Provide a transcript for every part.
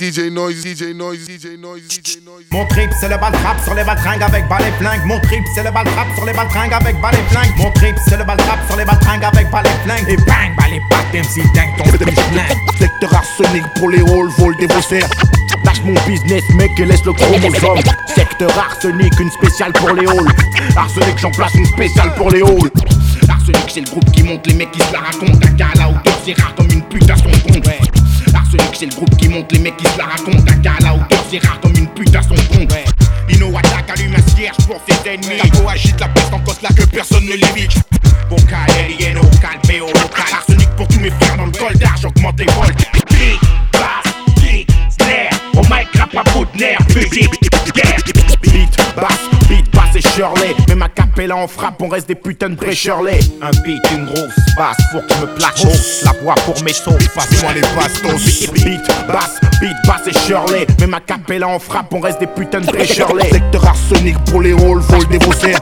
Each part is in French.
DJ Noise, DJ Noise, DJ Noise, DJ Noise. Mon trip c'est le bal trap sur les baltringues avec balai flingue. Mon trip c'est le bal trap sur les baltringues avec balai flingue. Mon trip c'est le bal trap sur les baltringues avec balai flingue. Et bang, balai pattes MC dingue ton flingue. Secteur arsenic pour les halls, vol des faussaires. Lâche mon business, mec, et laisse le chromosome. Secteur arsenic, une spéciale pour les halls. Arsenic, j'en place une spéciale pour les halls. Arsenic, c'est le groupe qui monte, les mecs qui se la racontent. Un gars à la hauteur, c'est rare comme une pute à son compte. C'est le groupe qui monte, les mecs qui se la racontent. Un gars à la hauteur, c'est rare comme une pute à son compte. Ino attaque, allume un cierge pour ses ennemis. Capo agite la peste en côte là que personne ne l'évite. Vocal, Elieno, Calpeo, local. Arsenic pour tous mes frères dans le col d'argent, j'augmente les volts. Beat, bass, kick, snare. Au mic, rap à bout de nerf. Musique, guerre. Beat, bass, bass et Shirley. Même à Capella en frappe, on reste des putains de pré-Shirley. Un beat, une grosse basse que je me plaque. La voix pour mes sauts, passe-moi les bastos. Beat, bass, beat, bass et Shirley. Même à Capella en frappe, on reste des putains de pré-Shirley. Secteur arsenic pour les halls, vol des faussaires.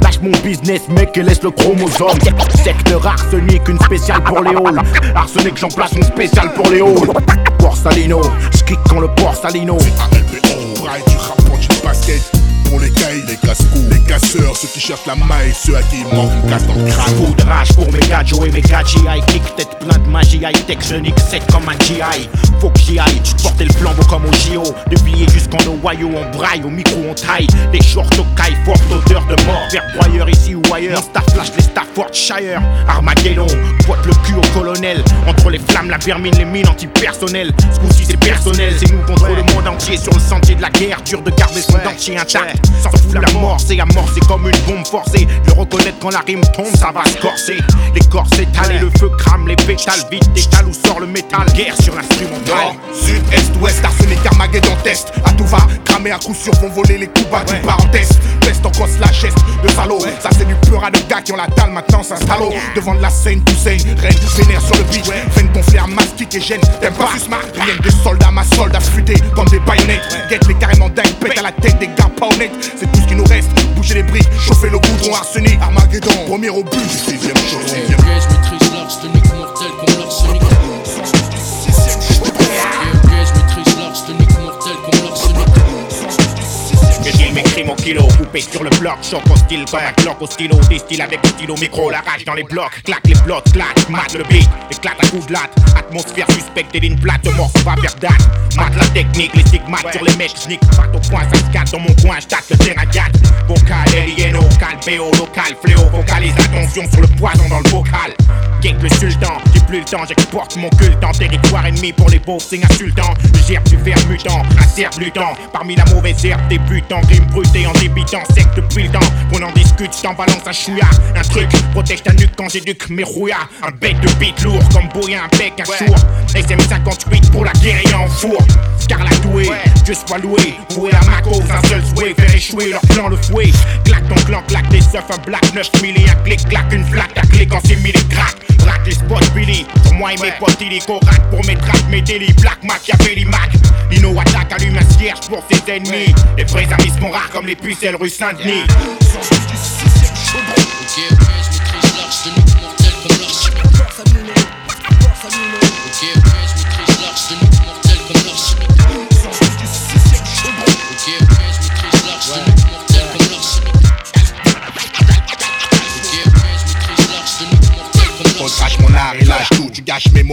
Lâche mon business, mec, et laisse le chromosome. Secteur arsenic, une spéciale pour les halls. Arsenic, j'en place une spéciale pour les halls. Porsalino, j'kick quand le Porsalino. ALPO, braille du rapport du basket. Pour les cailles, les casse-cou, les casseurs, ceux qui cherchent la maille, ceux à qui il manque une casse dans le crâne. Coup de rage pour mes gars, Joe et mes gars GI Kick tête plein de magie, high tech, je nique 7 comme un GI Faut que j'y aille, porter le flambeau comme au JO De billets jusqu'en Ohio, on braille, au micro on taille. Des shorts au caille, forte odeur de mort. Vers broyeur ici ou ailleurs, staff flash les Staffordshire Armageddon, pointe le cul au colonel. Entre les flammes, la vermine, les mines antipersonnelles. Ce coup-ci c'est personnel, c'est nous contre le monde entier. Sur le sentier de la guerre, dur de garder son dentier intact S'en fout la mort, c'est amorcé comme une bombe forcée. Le reconnaître quand la rime tombe, ça va se corser. Les corps s'étalent et le feu crame les pétales Vite décale où sort le métal, guerre sur l'instrumental. Nord, sud, est, ouest, arsenic, Armageddon test. À tout va, cramer à coup sûr, vont voler les coups bas du parenthèse. Peste en gosse, la geste de salaud Ça c'est du pur à de gars qui ont la dalle maintenant s'installe Devant de la scène, Toussaint, reine, vénère sur le beat Veine gonflée à mastic et gêne, t'aimes pas Rien des soldats, ma soldats futés comme des baïonnettes. Guette les carrément dingues, pète à la tête des gars pas honnêtes C'est tout ce qui nous reste, bouger les briques, chauffer le goudron, arsenic. Armageddon, premier au but, sixième chose, sixième Mon kilo, coupé sur le bloc, choc au style comme un au stylo, distille avec le stylo micro, la rage dans les blocs, claque les blocs, claque, mate le beat, éclate à coups de latte, atmosphère suspecte et d'une plate, morceau va vers date, mate la technique, les stigmates sur les mecs, j'nique, pas au point, ça se dans mon coin, j'tâte le terrain gâte, vocal, alieno, calpéo, local, fléau, vocalise, attention sur le poison dans le vocal, Gate le sultan, j'ai plus le temps, j'exporte mon culte en territoire ennemi pour les beaux signes insultants, je gère du fer mutant, un cerf luttant, parmi la mauvaise herbe débutant, rime brute et en débitant, sec depuis le temps, qu'on en discute, j't'en balance un chouïa, un truc, protège ta nuque quand j'éduque mes rouillas, un bête de beat lourd comme bouillant un bec, un chour, SM58 pour la guérille en four, Scarla doué, Dieu soit loué, voué à ma cause, un seul souhait, faire échouer leur plan le fouet, claque ton clan, claque des seufs, un black 9000 et un clic, claque une flaque, ta clé quand c'est mis les cracks, rack les spots Billy, sur moi et mes potes illico, rack pour mes tracks, mes délits, black Machiavelli Mac, Lino attaque, allume un cierge pour ses ennemis, les vrais amis sont rares comme les pucelles rue Saint-Denis.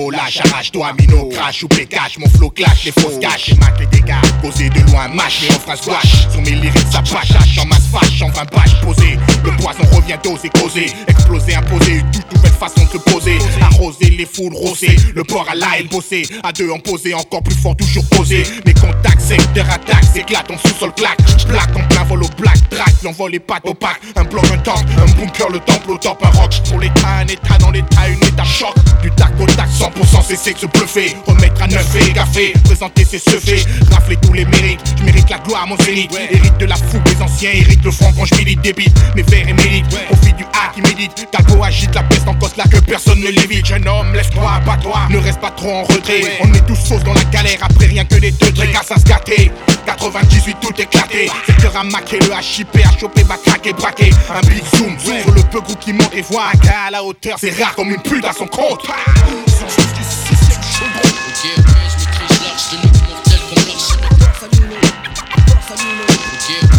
Mots, lâche, arrache-toi, mino, crash ou cache, mon flow clash, les fausses caches, et mate les dégâts, posé de loin, mâche et en phrase gouache, sur mes lyrics ça pachache, en masse fâche, en 20 pages posé, le poison revient doser, causer, exploser, imposer, une toute nouvelle façon de se poser, arroser les foules, rosser, le port à l'ail, bosser, à deux en poser, encore plus fort, toujours posé, mes contacts, secteur attaque, s'éclate, en sous-sol claque, plaque en plein vol au black, track, l'envol les pattes opaques, un bloc, un temple, un bunker, le temple au top, un rock, pour l'état, un état dans l'état, une état choc, du tac au tac, 100% cesser de se bluffer, remettre à neuf et gaffer, présenter ses seufs, rafler tous les mérites, je mérite la gloire, mon zénith, hérite de la fougue des anciens, hérite le front quand je milite, débite, mes vers et mérite, profite du A qui médite, Talbot agite la peste en cause là que personne ne l'évite, jeune homme, laisse-toi, bats-toi, ne reste pas trop en retrait, on est tous sauce dans la galère, après rien que des deux grâce à se gâter, 98 tout éclaté, secteur à maquer, le HIP à choper, va craquer, braquer, un big zoom, sur le peu groupe qui monte et voit un gars à la hauteur, c'est rare comme une pute à son compte. Ok, ok, je maîtrise l'arche, le mix mortel comme l'arsenal. Ok,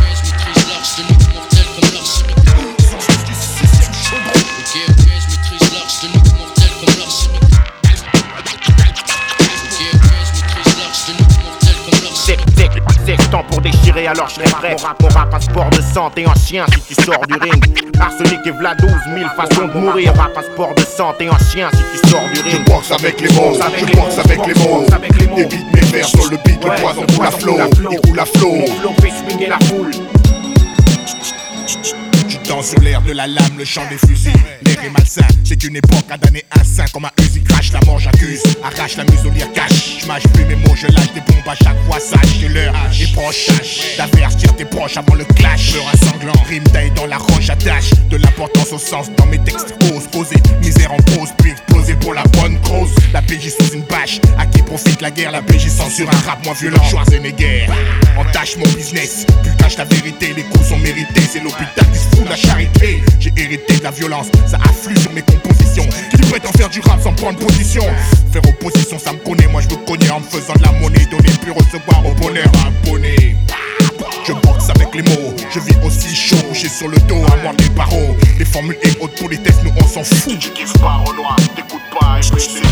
tirer alors je prêt. Mon rap, mon rap, un sport de santé en chien si tu sors du ring. Arsenic et Vlad 12 000 façons de mourir. Rap, un sport de santé en chien si tu sors du Je ring. boxe avec les mots, je boxe avec les mots. Évite mes vers sur le beat, le poison coule à flot, il coule à flot. Mon flow fait swinguer la foule. Tu danses sur l'air de la lame, le chant des fusils. L'air est malsain, c'est une époque à damner un sein comme un Uzi crash. La mort j'accuse, arrache la muselière cache. Je mâche plus mes mots, je lâche des bombes à chaque fois. Sache que l'heure est proche. D'avertir tes proches avant le clash. Peur un sanglant, rime taille dans la roche attache. De l'importance au sens dans mes textes. Ose poser, misère en pause, puis exploser pour la bonne cause. La PJ sous une bâche, à qui profite la guerre? La PJ censure un rap moins violent. Schwarzenegger, entache mon business. Plus cache la vérité, les coups sont mérités. C'est l'hôpital qui se fout charité. J'ai hérité de la violence, ça afflue sur mes compositions. Qui prétend faire du rap sans prendre position? Faire opposition, ça me connaît. Moi je me connais en me faisant de la monnaie. Donner puis recevoir au bonheur abonné. Je boxe avec les mots, je vis aussi chaud, couché sur le dos, à moi des barreaux. Les formules et hautes politesse, nous on s'en fout. Tu kiffes pas, Renoir, t'écoutes pas, et.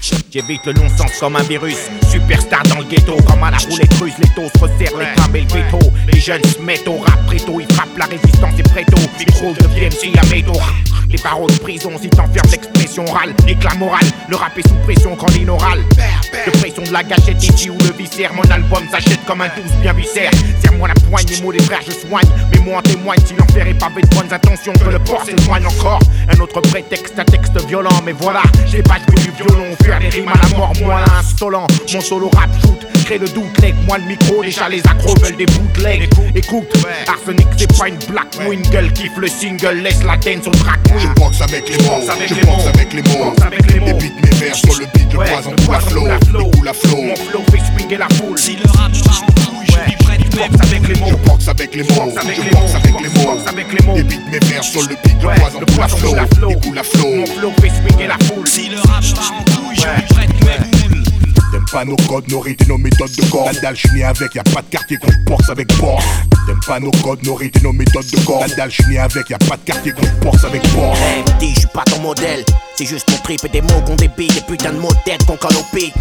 J'évite le non-sens comme un virus. Superstar dans le ghetto, comme à la roulette russe. Les taux se resserrent, les crabes et le veto. Les jeunes se mettent au rap préto. Ils frappent la résistance et préto. Micro deviennent si la métaux. Les paroles de prison, si t'enfermes l'expression orale. Éclat moral, le rap est sous pression quand l'inoral. De pression de la gâchette, ici ou le viscère. Mon album s'achète comme un douce bien viscère. Serre-moi la poigne, les mots des frères, je soigne. Mais moi en témoigne, si l'enfer est pavé de bonnes intentions, que le port s'éloigne encore. Un autre prétexte, un texte violent, mais voilà, j'ai pas du violon, faire des rimes à la mort, moi insolent. Mon solo rap shoot, crée le doute, leg, moi le micro, déjà les accros veulent des bootlegs. Écoute, Arsenic c'est pas une black wingle, kiffe le single, laisse la dance au track Je boxe avec les mots, avec je les boxe mots. avec les mots. Boxe avec les mots. Évite mes vers sur le beat, flot, coule à flot. il coule à flot. Mon flow fait swinguer la foule. Si le rap part en je lui prête Boxe avec les Je mots. boxe avec les mots, Boxe avec je les boxe mots. avec les mots. Avec les mots. Évite mes vers sur le beat, flot, coule à flot. il coule à flot. Mon flow fait swinguer la foule. Si le rap part en je prête mes boules T'aimes pas nos codes, nos rites et nos méthodes de corps. La dalle, je suis né avec, y'a pas de quartier je boxe avec Boss. T'aimes pas nos codes, nos rites et nos méthodes de corps. La dalle, je suis né avec, y'a pas de quartier je boxe avec Boss. Hey, dis, je suis pas ton modèle. C'est juste mon trip et des mots qu'on débite, des putains de mots de tête qu'on colle au pic.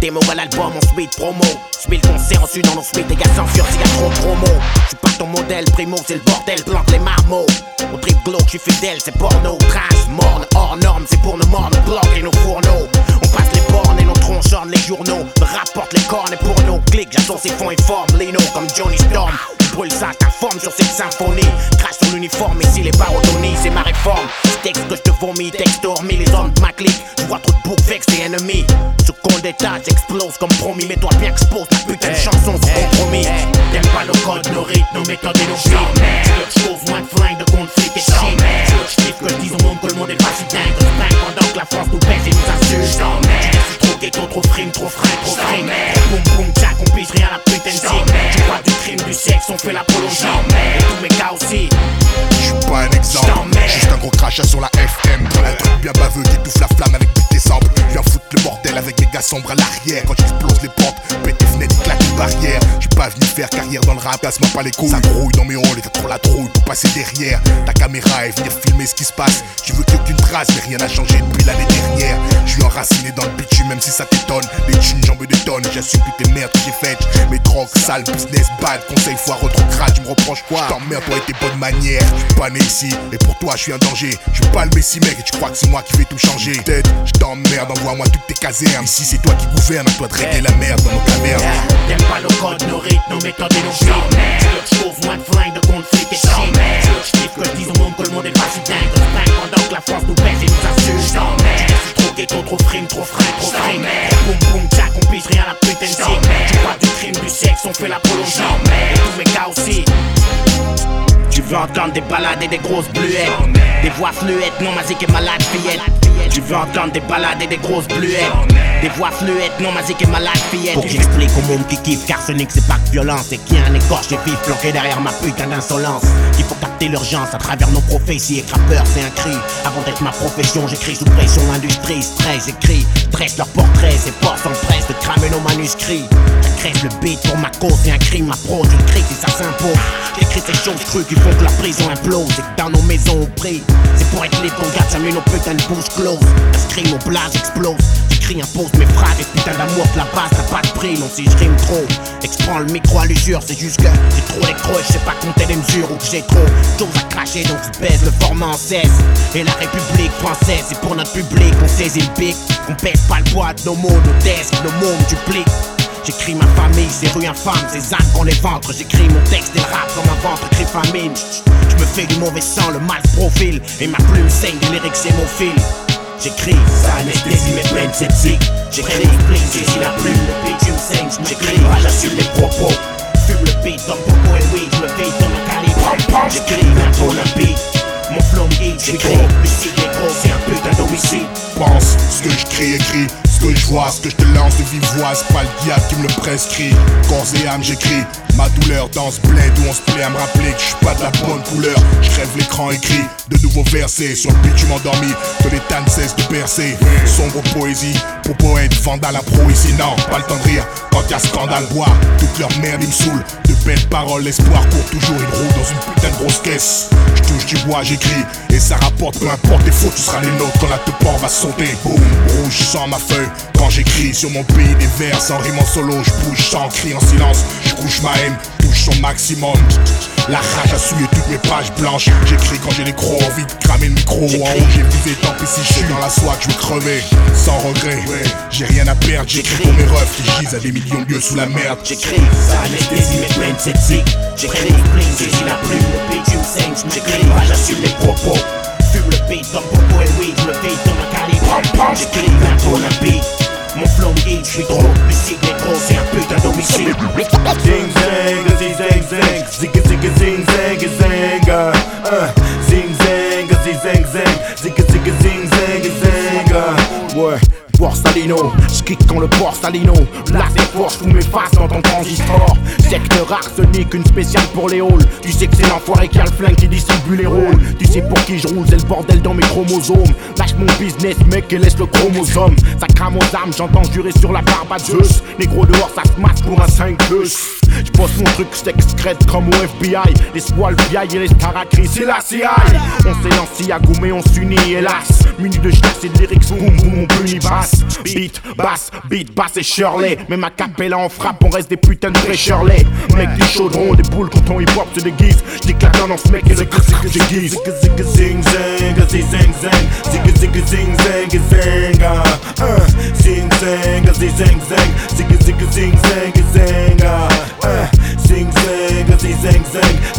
Démo à l'album, on suite promo. Suite le concert, ensuite dans nos suites, les gars s'enfuient s'il y trop de promo. Je suis pas ton modèle, primo, c'est le bordel, plante les marmots. Au trip glauque, je suis fidèle, c'est porno. Trash, morne, hors norme, c'est pour nos mornes, blocs et nos fourneaux. On passe les bornes et nos tronches ornent les journaux. Me rapporte les cornes et pour nos clics, ses fonds et forme. Lino comme Johnny Storm. Brûle ça, ta forme sur cette symphonie. Crache sur l'uniforme, ici les barotonie, c'est ma réforme. Texte que je te vomis, texte hormis les hommes de ma clique. Je vois trop de boucs vex et ennemis. Sous compte d'état, j'explose comme promis. Mais toi bien expose ta putain de chanson sous compromis. T'aimes pas nos codes, nos rythmes, nos méthodes et nos beats. Tu je cause moins de flingues, de conflits et shit. Tu veux que je je dise au monde que le monde est pas si dingue. Je pendant que la France nous baisse et nous insulte. Suis trop ghetto, trop frime, trop fringue, trop fringue. Boum boum, jack, on pige rien à la putain de. Tu vois du crime, du sexe, on fait l'apologie. Et tous mes cas aussi. Je suis pas un exemple, juste un gros crachat sur la FM. Un truc bien baveux qui étouffe la flamme avec des samples. Viens foutre le bordel avec mes gars sombres à l'arrière. Quand j'explose les portes, pète les fenêtres, claque les barrières. J'suis pas venu faire carrière dans le rap, casse-moi pas les couilles. Ça grouille dans mes halls et t'as trop la trouille pour passer derrière. Ta caméra et venir filmer ce qui se passe. Tu veux qu'il y ait aucune trace, mais rien n'a changé depuis l'année dernière. Je suis enraciné dans le bitume, même si ça t'étonne. Les thunes, j'en veux des tonnes. J'assume toutes les merdes que j'ai faites. Mes drogues, sales, business, bad, conseil, foireux, trop crade. Tu me reproches quoi T'emmerdes toi et tes bonnes manières. J'suis pas né ici, et pour toi, je suis un danger. Je suis pas le messie, mec, et tu crois que c'est moi qui vais tout changer. Tête, je t'emmerde, envoie-moi toutes tes casernes. Ici, c'est toi qui gouverne, à toi de régler la merde dans nos cavernes. T'aimes pas nos codes, nos rythmes, nos méthodes et nos que je cause moins de flingues, de conflits et shit. Je kiffe que je dise au monde que le monde est pas si dingue. Je pendant que la France nous baisse et nous insulte. Suis trop ghetto, trop frime, trop fringue, trop fringue. Boum boum, jack, on pige rien à la putain de. Tu du sexe, on fait l'apologie. Et tous mes gars aussi. Tu veux entendre des balades et des grosses bluettes. Des voix fluettes, non ma zik est malade fillette. Tu veux entendre des balades et des grosses bluettes. Des voix fluettes, non ma zik est malade fillette. Pour que j'explique au monde qui kiffe qu'arsenic c'est pas que violence. C'est qu'il y a un écorché vif planqué derrière ma putain d'insolence. Faut l'urgence à travers nos prophéties. Et rappeur c'est un cri. Avant d'être ma profession j'écris sous pression L'industrie stress, j'écris Dresse leurs portraits, c'est pas sans presse de cramer nos manuscrits. J'agresse le beat pour ma cause, c'est un crime, ma prose, je crie si ça s'impose. J'écris ces choses trucs qui font que la prison implose. Et que dans nos maisons on prie. C'est pour être libre qu'on garde jamais nos putains de bouches closes Inscrit mon blase explose Impose mes phrases, et putain d'amour de la base, t'as pas de prix, non si je rime trop. Exprends le micro à l'usure, c'est juste que j'ai trop d'écro et je sais pas compter les mesures ou que j'ai trop choses à cracher, donc je baise le format en 16. Et la République française, c'est pour notre public, on saisit le pic, on pèse pas le poids de nos mots, nos desks, nos me dupliquent. J'écris ma famille, ces rues infâmes, ces âmes qu'on les ventres. J'écris mon texte des rap comme un ventre écrit famine. Je me fais du mauvais sang, le mal se profile. Et ma plume saigne des lyrics, c'est mon fil. J'écris, ça anesthésie mes peines sceptiques. J'écris, saisis la plume, le bitume saigne. J'écris, j'assume les propos. Fume le beat comme Popo et oui, je me vide dans ma calibre. J'écris, un olympique. Mon flow me hit, j'écris, le cycle est gros, c'est un putain d'homicide. Pense ce que je crie, écris ce que je vois, ce que je te lance de vive voix, c'est pas le diable qui me le prescrit. Corps et âme, j'écris ma douleur dans ce bled où on se plaît à me rappeler que je suis pas de la bonne couleur. Je rêve l'écran écrit, de nouveaux versets sur le bitume endormi, que les tannes cessent de percer. Sombre poésie, pour poète, vandale à pro ici, non, pas le temps de rire. Quand y a scandale, bois, toute leur merde, ils me saoulent. De belles paroles, l'espoir court toujours une roue dans une putain de grosse caisse. Touche du bois, j'écris, et ça rapporte, peu importe les fautes, tu seras les nôtres quand la te va sauter. Boum, rouge sans ma feuille, quand j'écris sur mon pays des vers, sans rime en solo, je bouge sans cri en silence, je couche ma haine, touche son maximum. La rage a souillé toutes mes pages blanches. J'écris quand j'ai les crocs, envie de cramer le micro. En haut, j'ai visé, tant pis si je suis dans la soie je vais crever. Sans regret, j'ai rien à perdre. J'écris pour mes refs qui gisent à des millions de lieux sous la merde. J'écris, ça anesthésie mes peines sceptiques. J'écris, bling, saisis la plume, le bitume saigne. J'écris, j'assume les propos. Fume le beat comme Popo et oui, je me vide dans ma calibre. J'écris, un olympique. Mon flow hit, j'suis trop, le cycle est gros, c'est un putain d'homicide. Zing zing zang zang, zigga zigga zing zang zanga. Uh, zing zang, zing zang zang, zigga zigga zing zang zanga. Ouais. Borsalino, j'kick quand le Borsalino Là c'est fort, j'fous mes faces dans ton transistor. Secteur arsenic, une spéciale pour les halls. Tu sais que c'est l'enfoiré qui a le flingue qui distribue les rôles. Tu sais pour qui je roule, c'est le bordel dans mes chromosomes. Lâche mon business mec et laisse le chromosome. Ça crame aux armes, j'entends jurer sur la barbe à Zeus. Négro dehors ça se masse pour un 5 plus J'poste mon truc secrète comme au FBI Les swallows et les starakris c'est la CIA On s'est lancé à mais on s'unit hélas Muni de chasse et de lyrics, boum boum on punit basse Beat, basse, beat, basse et Shirley Même à capella on frappe, on reste des putains de Shirley Mec des chaudrons, des boules quand on hip hop se déguise la dans ce mec et le que zigga zing zing zing. Uh, zing zing zing. Uh, zing zing zing zing zing zang,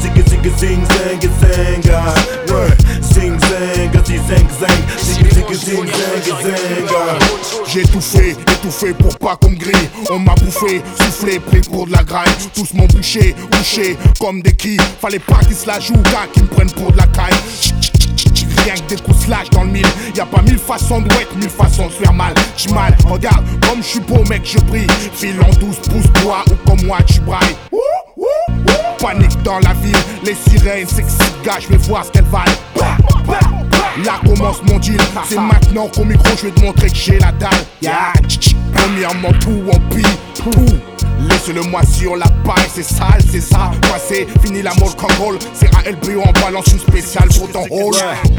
zigga zigga zing zang zanga. J'ai tout fait, étouffé pour pas qu'on grille. On m'a bouffé, soufflé, pris pour de la graille. Tous m'ont bouché, bouché comme des quilles. Fallait pas qu'ils se la jouent, gars, qu'ils me prennent pour de la caille. Rien que des coups slash dans le mille. Y a pas mille façons de wet, mille façons de faire mal. J'suis mal, regarde, comme je suis beau, mec, je brille. File en douce, pousse-toi, ou comme moi, tu brailles. Panique dans la ville, les sirènes, sexy gars, je vais voir ce qu'elles valent. Là commence mon deal, c'est maintenant qu'au micro je vais te montrer que j'ai la dalle. Yeah. Premièrement tout en tout. Laisse-le-moi sur la paille, c'est sale, c'est ça. Passé, fini la mode control. C'est ALB, on balance une spéciale pour ton hall.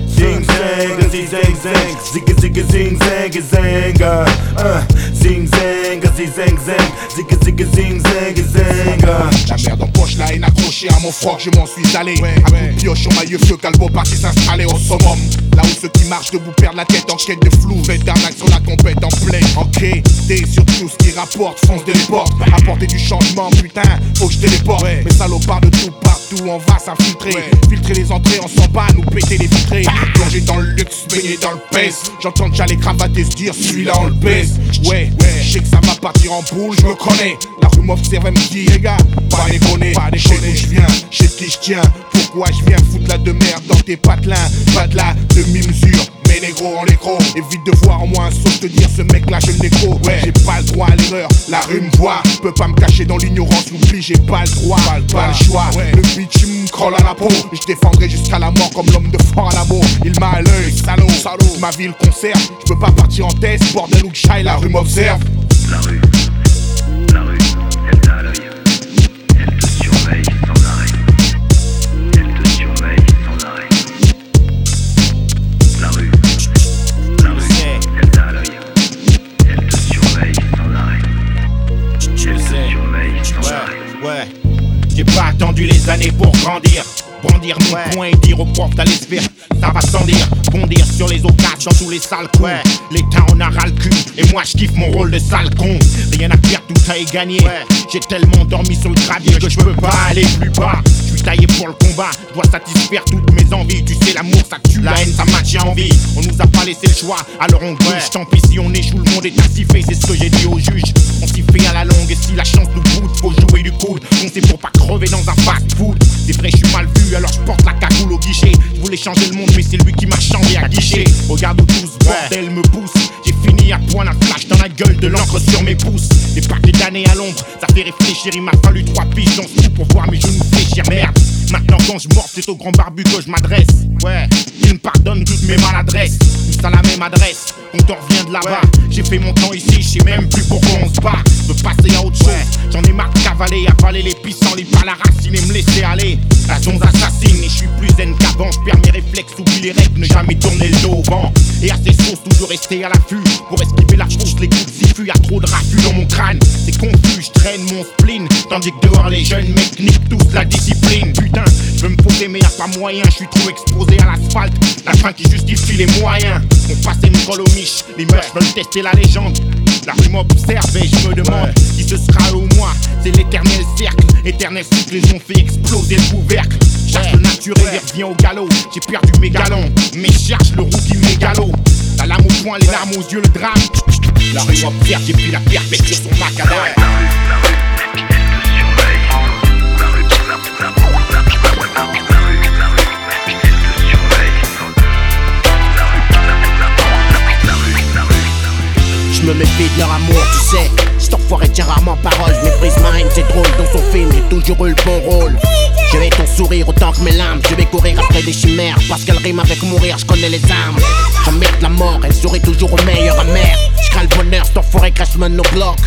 Zing zang, zing zang zang, zigga zigga zing zang zanga. Uh, zing zang, zing zang zang, zigga zigga zing zang zanga. La merde en poche, la haine accrochée à mon froc, je m'en suis allé. à coup de pioche sur maillot feu, calvo parti s'installer au summum. Là où ceux qui marchent debout perdent la tête en quête de flou. Vétérinaire sur la compète en plein. Ok, t'es sur tout ce qui rapporte, fonce des portes. Apporter du changement, putain, faut que je téléporte. Mes salopards de tout partout, on va s'infiltrer. Filtrer les entrées, on s'en bat, nous péter les vitrées. Plonger dans le luxe, baigner dans le pèse. J'entends déjà les cravates et se dire, celui-là on le baise. Ouais, ouais, je sais que ça va partir en boule, je me connais. La rue m'observe, elle me dit, les gars, pas déconner. Pas déconner, d'où je viens, je sais qui je tiens. Pourquoi je viens foutre la de merde dans tes patelins? Pas de la demi-mesure, négro en l'écro. Évite de voir en moi un saut te dire ce mec là je le déco. Ouais, j'ai pas le droit à l'erreur, la rue me voit. Peux pas me cacher dans l'ignorance, oublie, j'ai pas le droit, pas le choix. Le bitch me colle à la peau. Je défendrai jusqu'à la mort comme l'homme de fort à l'amour. Il m'a à l'œil, salaud, salaud. Ma ville conserve, je peux pas partir en test, bordel ou que la rue m'observe. La rue, la rue, d'années pour grandir. Brandir mon poing et dire au prof d'aller se faire, ça va sans dire. Bondir sur les occasions dans tous les sales coups. L'État en a ras le cul, et moi je kiffe mon rôle de sale con. Rien à perdre, tout à y gagner. J'ai tellement dormi sur le gravier que je peux pas aller plus bas. Je suis taillé pour le combat, je dois satisfaire toutes mes envies. Tu sais, l'amour ça tue, la haine ça maintient en vie. On nous a pas laissé le choix, alors on bouge. Tant pis si on échoue, le monde est ainsi fait, c'est ce que j'ai dit au juge. On s'y fait à la longue, et si la chance nous boude, faut jouer du coude. On sait pour pas crever dans un fast food. C'est vrai, je suis mal vu, alors je porte la cagoule au guichet. Je voulais changer le monde, mais c'est lui qui m'a changé à guichet. Regarde où tout ce bordel me pousse. J'ai fini à point un flash dans la gueule de l'encre sur mes pouces. Des paquets d'années à l'ombre, ça fait réfléchir. Il m'a fallu trois trou pour voir mes genoux fléchir. Merde, maintenant quand je mords, c'est au grand barbu que je m'adresse. Ouais, il me pardonne toutes mes maladresses. Tous à la même adresse, on t'en revient de là-bas. J'ai fait mon temps ici, je sais même plus pourquoi on se bat. Je veux passer à autre chose. Cavaler, avaler les pissenlits les pas la racine et me laisser aller. La zone assassine et je suis plus zen qu'avant. Je perds mes réflexes, oublie les règles, ne jamais tourner le dos au vent. Et à ces sources, toujours rester à l'affût. Pour esquiver la fausse, les coups de y'a trop de raffus dans mon crâne. C'est confus, je traîne mon spleen. Tandis que dehors, les jeunes mecs niquent tous la discipline. Putain, je veux me poser, mais y'a pas moyen. Je suis trop exposé à l'asphalte. La fin qui justifie les moyens. Me colle aux miches. Les meufs veulent tester la légende. La rue m'observe et je me demande qui ce sera au moi. C'est l'éternel cercle, éternel cycle, ils ont fait exploser le couvercle. Cherche le naturel, il revient au galop. J'ai perdu mes galons, mais cherche le rookie mégalo. La lame au poing, les larmes aux yeux, le drame. La rue m'observe, j'ai pris la perpète sur son macadam. La rue. La rue, la rue, Je me méfie de leur amour, tu sais. Cet enfoiré tient rarement parole. Je méprise ma c'est drôle. Dans son film, j'ai toujours eu le bon rôle. Je vais ton sourire autant que mes larmes. Je vais courir après des chimères. Parce qu'elles riment avec mourir, je connais les armes. J'emmerde la mort, elle sourit toujours au meilleur amer. Je crains le bonheur, cet enfoiré crache nos blocs.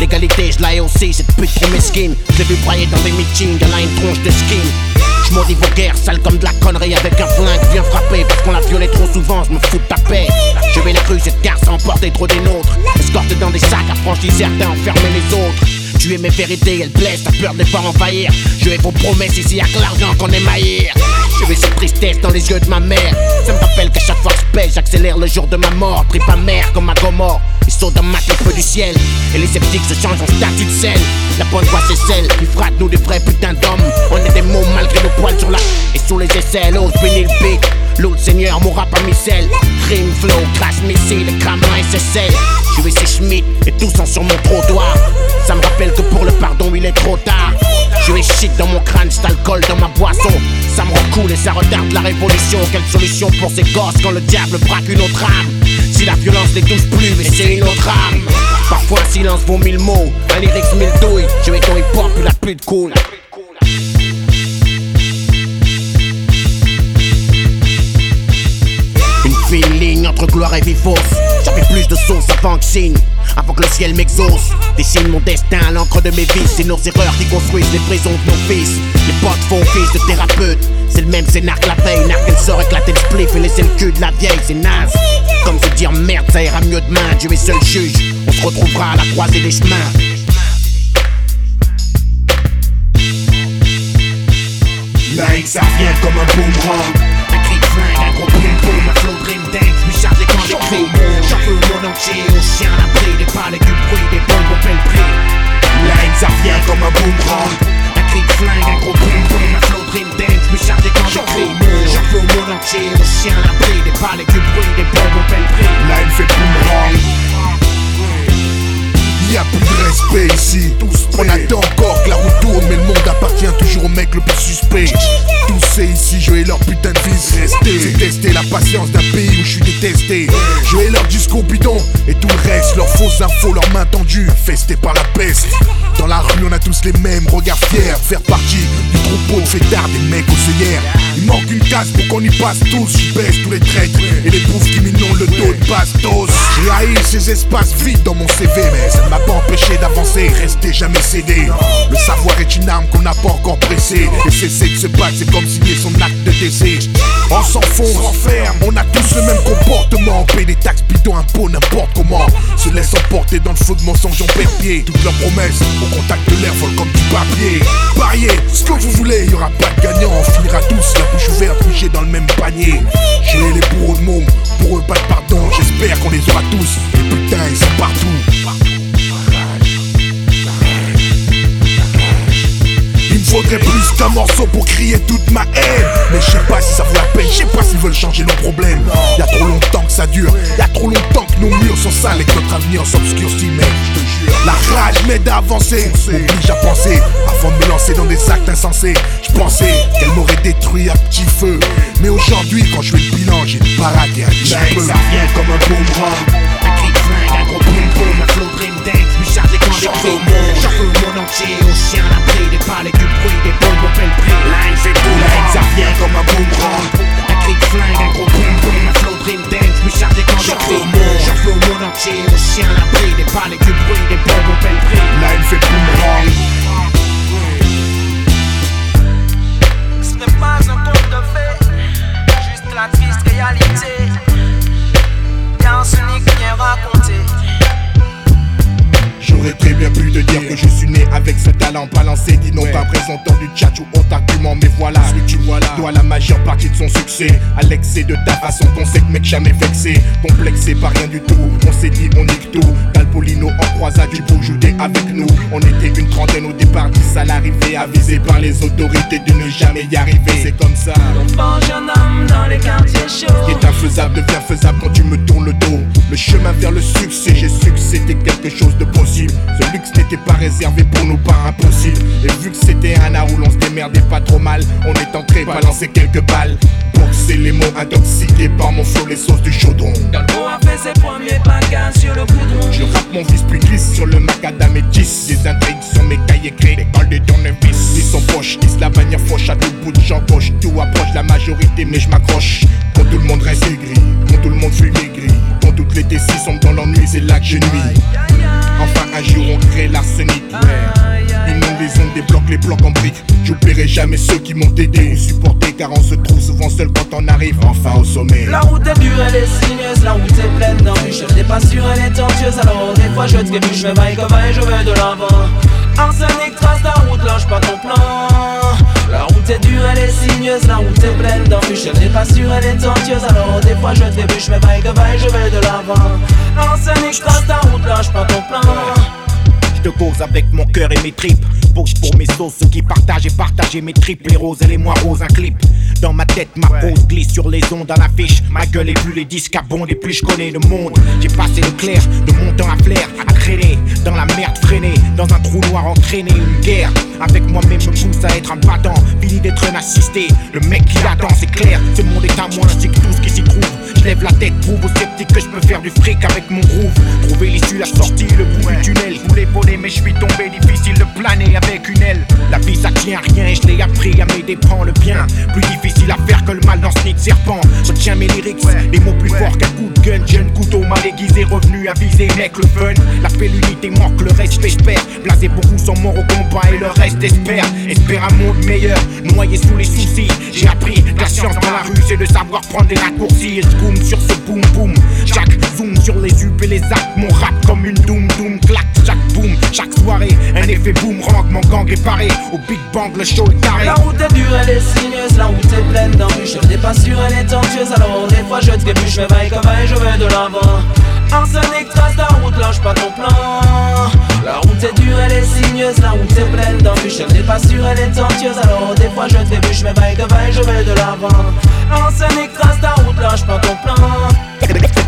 L'égalité, je l'ai aussi, cette pute trop mesquine. Je l'ai vu brailler dans des meetings, elle a une tronche de skin. Maudis vos guerres, sales comme de la connerie avec un flingue. Viens frapper parce qu'on l'a violé trop souvent, je me fous de ta paix. Je vais la rue, cette garce a emporté trop des nôtres. Escorté dans des sacs, affranchi certains, enfermer les autres. Tu es mes vérités, elles blessent, t'as peur de les voir envahir. Je vais vos promesses ici, y'a que l'argent qu'on haïr. Je vais cette tristesse dans les yeux de ma mère. Ça me rappelle qu'à chaque fois que j'accélère le jour de ma mort. Trip amère comme un Gomorre. Ils sautent dans ma feu du ciel. Et les sceptiques se changent en statue de sel. La bonne voix, c'est celle qui frappe nous des vrais putains d'hommes. On est des L'autre seigneur, mon rap à missel. Flow, crash, missile, crame SSL. Je vais ces Schmitt et tous sont sur mon trottoir. Ça me rappelle que pour le pardon, il est trop tard. Je vais shit dans mon crâne, cet alcool dans ma boisson. Ça me rend cool et ça retarde la révolution. Quelle solution pour ces gosses quand le diable braque une autre âme? Si la violence les touche plus, mais c'est une autre âme. Parfois un silence vaut mille mots, un lyrics mille douilles. Je vais ton hip hop, il a plus de cool. Gloire et vie fausse. J'avais plus de sauce avant que signe, avant que le ciel m'exauce. Dessine mon destin à l'encre de mes vies. C'est nos erreurs qui construisent les prisons de nos fils. Les potes font office de thérapeute. C'est le même scénar que la veille. Narc, elle sort éclater le spliff et laisser le cul de la vieille. C'est naze. Comme se dire merde, ça ira mieux demain. Dieu est seul juge. On se retrouvera à la croisée des chemins. Haine, ça vient comme un boomerang. Je chargé quand j'écris. J'en veux mon entier au chien à l'abri, des et du bruit, des bombes au plein prix. La haine, ça vient comme un boomerang. Un cri de flingue, un gros boum boum, un flow dream dance, je chargé quand j'écris. J'en veux mon entier au chien à l'abri, des et du bruit, des bombes au plein prix. La haine fait boomerang. Y a plus de respect ici. On attend encore que la roue tourne, mais le monde appartient toujours au mec le plus suspect. Tous ces ici, je vais leur putain de fils rester. C'est tester la patience d'un pays où je suis détesté. Je vais leur jusqu'au bidon et tout le reste, leurs fausses infos, leurs mains tendues, festées par la peste. Dans la rue, on a tous les mêmes regards fiers, faire partie du troupeau de fêtards des mecs œillères. Il manque une case pour qu'on y passe tous. Je baisse tous les traîtres et les bouffes qui m'inondent le dos de bastos. J'ai haï ces espaces vides dans mon CV, mais ça ne m'a pas empêcher d'avancer, rester jamais cédé. Le savoir est une arme qu'on n'a pas encore pressée. Et cesser de se battre, c'est comme signer son acte de décès. On s'enfonce, on a tous le même comportement. On paye des taxes, bidons, impôts, n'importe comment. Se laisse emporter dans le feu de mensonges, on perd pied. Toutes leurs promesses, au contact de l'air, volent comme du papier. Pariez, ce que vous voulez, y aura pas de gagnant. On finira tous la bouche ouverte, couchés dans le même panier. J'ai les bourreaux de mômes, pour eux pas de pardon. J'espère qu'on les aura tous. Et putain, ils sont partout. Faudrait plus qu'un morceau pour crier toute ma haine. Mais je sais pas si ça vaut la peine, je sais pas s'ils veulent changer nos problèmes. Y a trop longtemps que ça dure, y a trop longtemps que nos murs sont sales et que notre avenir s'obscurcit mec je te jure. La rage m'aide à avancer, m'oblige à penser Avant de me lancer dans des actes insensés. Je pensais qu'elle m'aurait détruit à petit feu. Mais aujourd'hui quand je fais le bilan j'ai une parade et un petit peu Ça vient comme un boomerang. Un gros boom boom Un veux le monde entier, au chien l'abri Des palais, du bruit, des bombes au plein prix Line fait boom, line, ça vient comme un boomerang. Un cri de flingue, un gros boom boom Un flow dream dance, plus chargé qu'en des prix J'en veux le monde entier, au chien l'abri Des palais, du bruit, des bombes au plein prix Là il fait boomerang. Ce n'est pas un conte de fées, juste la triste réalité. Bien Sonic vient raconter. J'aurais très bien pu te dire que je suis né avec ce talent balancé. Dis non pas présentant du chat ou autre argument Mais voilà, ce que tu vois là. Doit la majeure partie de son succès. À l'excès de ta façon qu'on sait que mec jamais vexé. Complexé par rien du tout, s'est dit on nique tout Dalpolino en croisade, du beau jouer avec nous On était une trentaine au départ, dix à l'arrivée Avisé par les autorités de ne jamais y arriver C'est comme ça Bon jeune homme dans les quartiers Ce qui chauds. est infaisable devient faisable quand tu me tournes le dos. Le chemin vers le succès, j'ai su que c'était quelque chose de possible. Ce luxe n'était pas réservé pour nous, pas impossible. Et vu que c'était un art où l'on se démerdait pas trop mal, on est entré balancer quelques balles. Boxer les mots intoxiqués par mon flow, les sauces du chaudron. Dalbo a fait ses premiers bagages sur le goudron. Je rappe mon vice puis glisse sur le macadam et 10 Des intrigues sur mes cahiers écrits, l'école de tournevis Ils sont poches, glisse la manière fauche. À tout bout de gauche Tout approche la majorité mais je m'accroche. Quand tout le monde reste aigri, quand tout le monde fuit maigri Quand toutes les décis sont dans l'ennui, c'est là que je nuis. Enfin un jour on crée l'arsenic Inonde les ondes, débloque les blocs en briques J'oublierai jamais ceux qui m'ont aidé ou supporté Car on se trouve souvent seul quand on arrive enfin au sommet La route est dure, elle est sinueuse, la route est pleine d'embûches. Elle n'est pas sûre, elle est tortueuse, alors des fois je trébuche, je vais vaille comme vaille, je vais de l'avant. Arsenic trace ta route, lâche pas ton plan. La route est dure, elle est sinueuse, la route est pleine d'embûches. Elle n'est pas sûre, elle est tortueuse, alors des fois je trébuche, je vais vaille comme vaille, je vais de l'avant. Arsenic trace ta route, lâche pas ton plan. Je te cause avec mon cœur et mes tripes. Pour mes sauces, ceux qui partagent et partagent mes tripes. Les roses et les moins roses, un clip. Dans ma tête, ma pose glisse sur les ondes à l'affiche. Ma gueule est plus les disques abondent et plus je connais le monde. J'ai passé le clair, de mon temps à flair, à traîner. Dans la merde freinée, dans un trou noir entraîné. Une guerre avec moi-même me pousse à être un battant. Fini d'être un assisté. Le mec qui attend, c'est clair. Ce monde est à moi ainsi que tout ce qui s'y trouve. Je lève la tête, prouve aux sceptiques que je peux faire du fric avec mon groove. Trouver l'issue, la sortie, le bout du tunnel. Je voulais voler, mais je suis tombé. Difficile de planer avec une aile. La vie, ça tient à rien et je l'ai appris à m'aider. Prends le bien. Plus difficile à faire que le mal dans ce nid de serpent. Retiens mes lyrics, les mots plus forts qu'un coup de gun. Jeune couteau mal aiguisé, revenu à viser, mec, le fun. La paix, l'unité manque, le reste, j'espère. Blasé beaucoup sont morts au combat et le reste espère. Espère un monde meilleur, noyé sous les soucis. J'ai appris la science dans la rue, c'est de savoir prendre des raccourcis. Et boom sur ce boom boom. Chaque zoom sur les up et les actes. Mon rap comme une doom doom clac. Chaque boom, chaque soirée, un effet boomerang. Mon gang est paré. Au Big Bang, le show est carré. La route est dure, elle est sinueuse, la route est pleine d'embûches. Elle n'est pas sûre, elle est tortueuse, alors des fois je trébuche, je vais vaille comme vaille, je vais de l'avant. Arsenic trace ta route, lâche pas ton plan. La route est dure, elle est sinueuse, la route est pleine d'embûches. Elle n'est pas sûre, elle est tortueuse, alors des fois je trébuche, je vais vaille comme vaille, je vais de l'avant. Arsenic trace ta route, lâche pas ton plan.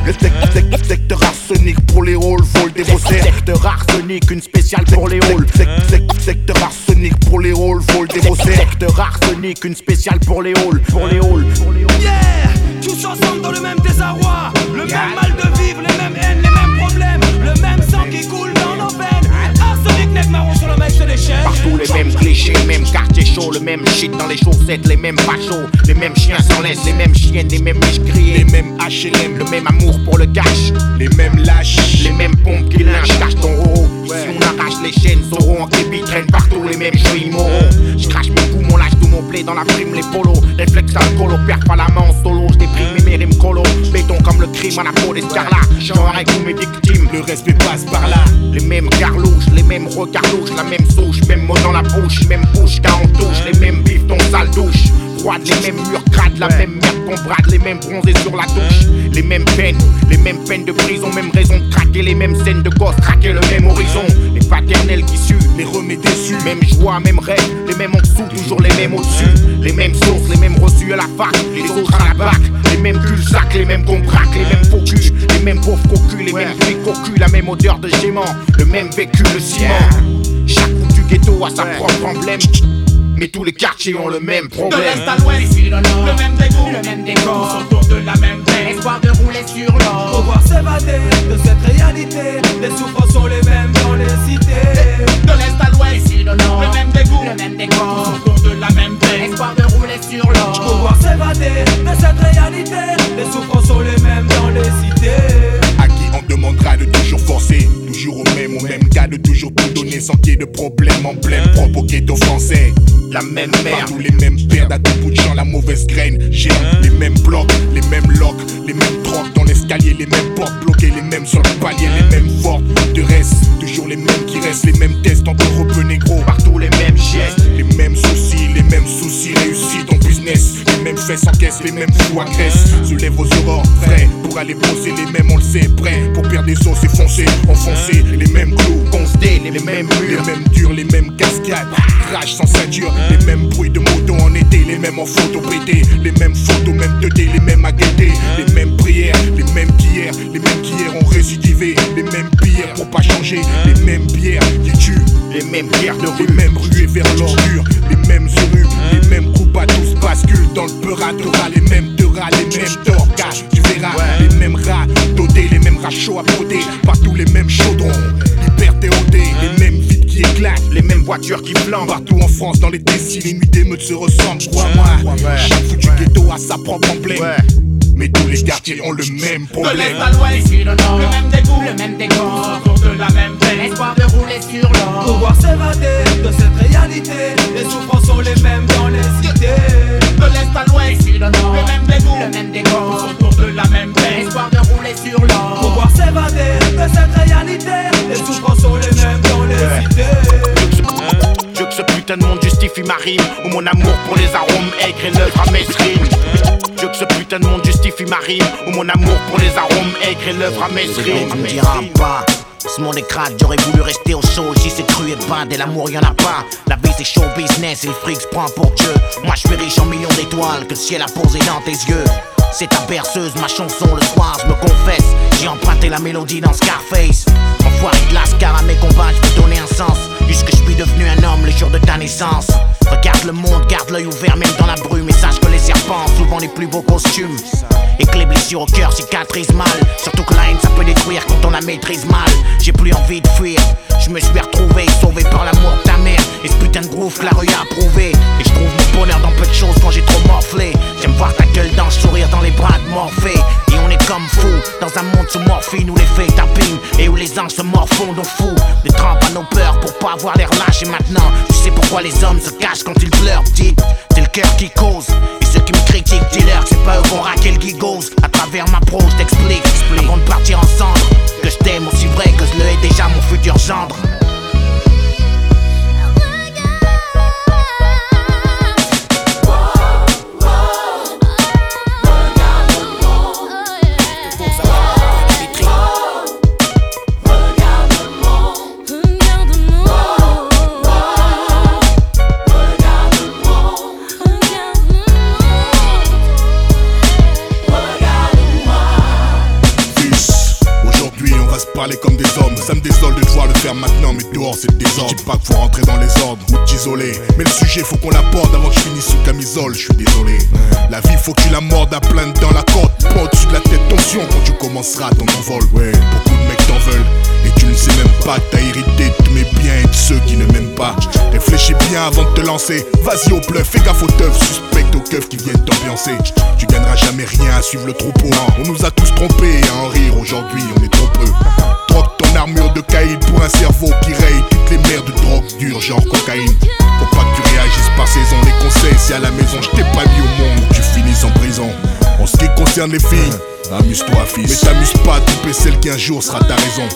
Le sec- sec- secteur arsenic pour les halls, vol des faussaires. Secteur arsenic, une spéciale pour les halls. Sec- sec- secteur arsenic pour les halls, vol des faussaires. Secteur arsenic, une spéciale pour les halls Pour les halls. Yeah Tous ensemble dans le même désarroi. Le même mal de vivre, les mêmes haines, les mêmes problèmes. Le même sang qui coule dans nos veines Partout les mêmes clichés, même quartier chaud, le même shit dans les chaussettes, les mêmes fachos, les mêmes chiens sans laisse, les mêmes chiennes, les mêmes miches criées, les mêmes HLM, le même amour pour le cash, les mêmes lâches, les mêmes pompes qui lynchent, cache ton haut. Si on arrache les chaînes, Zoro en képi traîne partout les mêmes jeux immoraux. J'crache mes poumons, lâche tout mon plaid dans la prime, les polos, réflexe alcoolo, perds pas la main en solo, j'déprime mes rimes colo, béton comme le crime à la peau des scarlats, j'en mes victimes, le respect passe par là, les mêmes garlouches, les mêmes la même souche, même mot dans la bouche, même bouche car on touche, les mêmes bifs ton sale douche. Froide, les mêmes murs crades, la même merde qu'on brade, les mêmes bronzés sur la touche, les mêmes peines, les mêmes peines de prison, même raison de craquer, les mêmes scènes de gosses, traquer le même horizon, les paternels qui suent, Les remets déçus. même joie, même rêve, les mêmes en dessous, toujours les mêmes au-dessus. Les mêmes sources, les mêmes reçus à la fac, les autres à la bac. Les mêmes cul-sac, les mêmes qu'on braque, les mêmes faux culs, les mêmes pauvres cocus, les mêmes flics cocus, la même odeur de gément, le même vécu, le ciment. Chaque foutu ghetto a sa propre emblème. Mais tous les quartiers ont le même De problème. l'est à l'ouest, le même dégoût, le même décor, autour de la même peine. Espoir de rouler sur l'or. Pouvoir s'évader de cette réalité. Les souffrances sont les mêmes dans les cités. De l'est à l'ouest, le même dégoût, le même décor, autour de la même peine. Espoir de rouler sur l'or. Pouvoir s'évader de cette réalité. Les souffrances sont les mêmes dans les cités. À qui on demandera de toujours forcer, toujours au même, au même cas, de toujours tout donner sans qu'il y ait de problème, emblème propre au français. La même merde. Partout les mêmes pertes à tout bout de champ, la mauvaise graine. J'ai les mêmes blocs, les mêmes locks, les mêmes trocs dans l'escalier, les mêmes portes bloquées, les mêmes sur le palier, les mêmes fortes. De reste, toujours les mêmes qui restent, les mêmes tests entre rebeux négro. Partout les mêmes gestes. Les mêmes soucis, mêmes soucis, réussis ton business. Les mêmes fesses en caisse, les mêmes fous agressent. Se lèvent aux aurores, frais pour aller bosser. Les mêmes, on le sait, prêts pour perdre des sauces et foncer, enfoncer. Les mêmes clous, Constés, les mêmes les murs. mêmes durs, les mêmes cascades, crash sans ceinture, les mêmes bruits de moto en été, les mêmes en photo pété, les mêmes photos, même 2D, les mêmes à guetter, les mêmes prières, les mêmes qu'hier, les mêmes qu'hier ont récidivé, les mêmes pires pour pas changer, les mêmes bières qui tuent, Les mêmes pierres de les rue. mêmes ruées vers l'ordure, les mêmes urubes, les mêmes coups à tous basculent dans le peur les mêmes te rats, les mêmes torgas, tu verras, les mêmes rats dodés, les mêmes rats chauds à broder, partout les mêmes chaudrons, voitures qui flambent. Partout en France, dans les décis, les nuits d'émeutes se ressemblent, crois-moi. Chaque foutu ghetto a sa propre emblème. Mais tous les quartiers ont le même De problème. l'est à l'ouest, le même dégoût, le même décor, autour de la même peine. Espoir de rouler sur l'or. Pouvoir s'évader de cette réalité. Les souffrances sont les mêmes dans les cités. De l'est à l'ouest, le même dégoût, le même décor, autour de la même peine. Espoir de rouler sur l'or. Pouvoir s'évader de cette réalité. Les souffrances sont les mêmes dans les cités. Je veux que ce putain de monde justifie ma rime. Ou mon amour pour les arômes aigres et l'œuvre à Je veux que ce putain de monde justifie ma rime. Ou mon amour pour les arômes aigres et l'œuvre à mesrine Tu me diras pas. Ce monde est crade, j'aurais voulu rester au chaud. Si c'est cru et bad et l'amour y'en a pas. La vie c'est show business et le fric se prend pour Dieu. Moi je suis riche en millions d'étoiles que le ciel a posé dans tes yeux C'est ta berceuse, ma chanson le soir je me confesse. J'ai emprunté la mélodie dans Scarface. Enfoiré de lascar à mes combats, je peux donner un sens. Puisque je suis devenu un homme le jour de ta naissance. Regarde le monde, garde l'œil ouvert même dans la brume. Et sache que les serpents souvent les plus beaux costumes Et que les blessures au cœur cicatrisent mal. Surtout que la haine ça peut détruire quand on la maîtrise mal. J'ai plus envie de fuir. Je me suis retrouvé sauvé par l'amour de ta mère. Et ce putain de groove que la rue a approuvé. Et je trouve mon bonheur dans peu de choses quand j'ai trop morflé. J'aime voir ta gueule dans le sourire dans les bras de Morphée. Et on est comme fou dans un monde sous morphine où les faits tapent Et où les anges se morfondent au fou Des trempes à nos peurs pour pas avoir l'air lâche Et maintenant tu sais pourquoi les hommes se cachent quand ils pleurent Dites, c'est le cœur qui cause Et ceux qui me critiquent, dis-leur que c'est pas eux qu'on raqué le gigose À travers ma pro, je t'explique. Avant de partir en cendre Que je t'aime aussi vrai que je le hais déjà mon futur gendre Je dis pas qu'il faut rentrer dans les ordres ou t'isoler. Mais le sujet, faut qu'on l'aborde avant que je finisse sous camisole. Je suis désolé. La vie, faut que tu la mordes à plein dans la côte. Pas au-dessus de la tête, tension quand tu commenceras ton envol. Ouais, beaucoup de mecs t'en veulent. Et tu ne sais même pas t'as hérité de mes biens et de ceux qui ne m'aiment pas. Réfléchis bien avant de te lancer. Vas-y au bluff, fais gaffe aux teufs, suspecte aux keufs qui viennent t'ambiancer. Tu gagneras jamais rien à suivre le troupeau. On nous a tous trompés à en rire aujourd'hui, on est trop peu une armure de caïd pour un cerveau qui raye toutes les merdes de drogue dure, genre cocaïne. Faut pas que tu réagisses par saison, les conseils, si à la maison je t'ai pas mis au monde, tu finis en prison où tu concerne les filles. Amuse-toi, Mais fils. t'amuses pas à tromper celle qui un jour sera ta raison.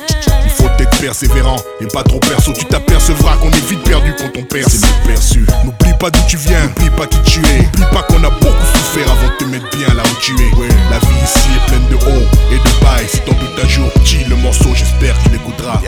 Il faut être persévérant et pas trop perso. Tu t'apercevras qu'on est vite perdu quand on perce. C'est perçu. N'oublie pas d'où tu viens, n'oublie pas qui tu es. N'oublie pas qu'on a beaucoup souffert avant de te mettre bien là où tu es. La vie ici est pleine de hauts et de bas. Et si t'en doutes un jour, chill le morceau, j'espère qu'il écoutera.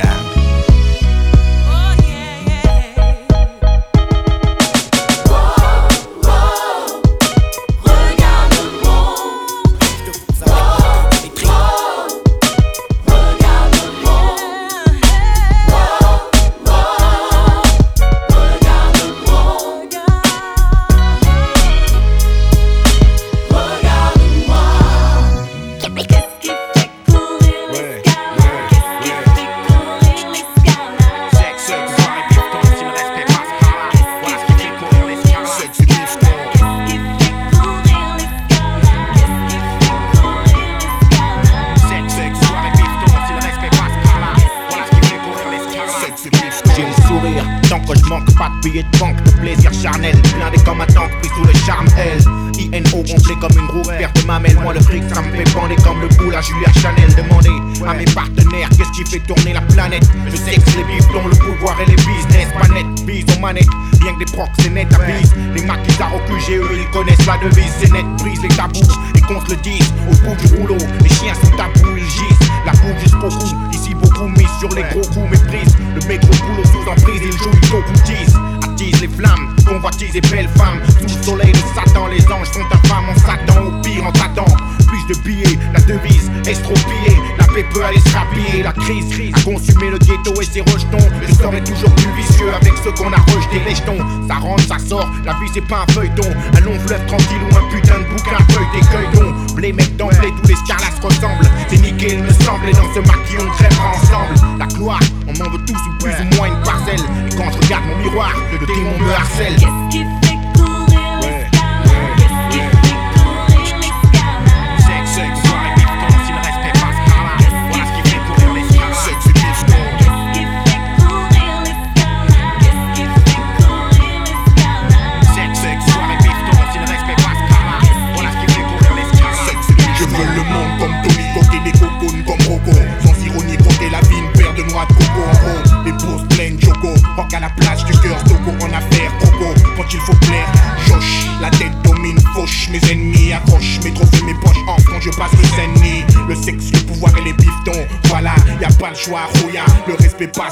Passe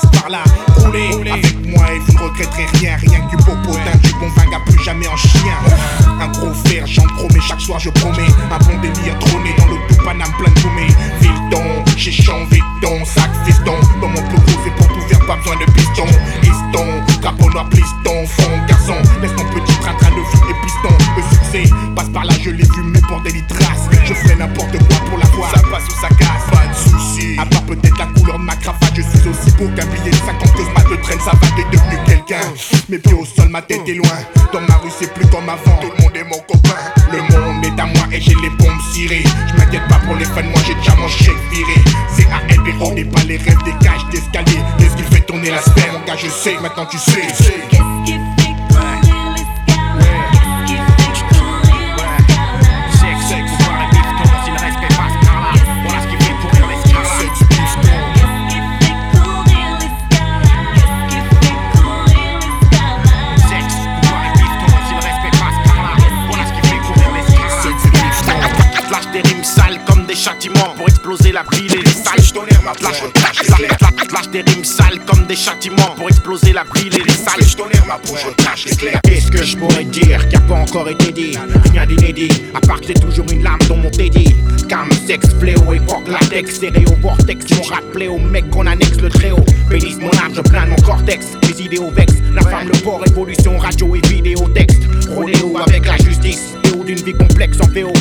je sais, maintenant tu sais. Sexe, sexe, soirée, bifton, si le respect passe par là, voilà ce qui fait courir. Sexe, soirée, bifton, si le respect passe par là, voilà ce qui fait courir. Flash des rimes sales comme des châtiments pour exploser la ville et les salles. Flash, flash, flash, flash des rimes sales comme des châtiments pour exploser la ville et les salles. Je tolère ma bouche, je tâche l'éclair. Qu'est-ce que je pourrais dire qui a pas encore été dit? Rien d'inédit, à part que j'ai toujours une lame dans mon teddy. Cam, sexe, fléau, époque, latex, stéréo, vortex. Mon rap plaît au mec qu'on annexe le très haut. Bénisse mon âme, je plains de mon cortex. Les idéaux vexent, la femme, le port, évolution, radio et vidéo, texte. Rodéo avec la justice, théo d'une vie complexe en VO.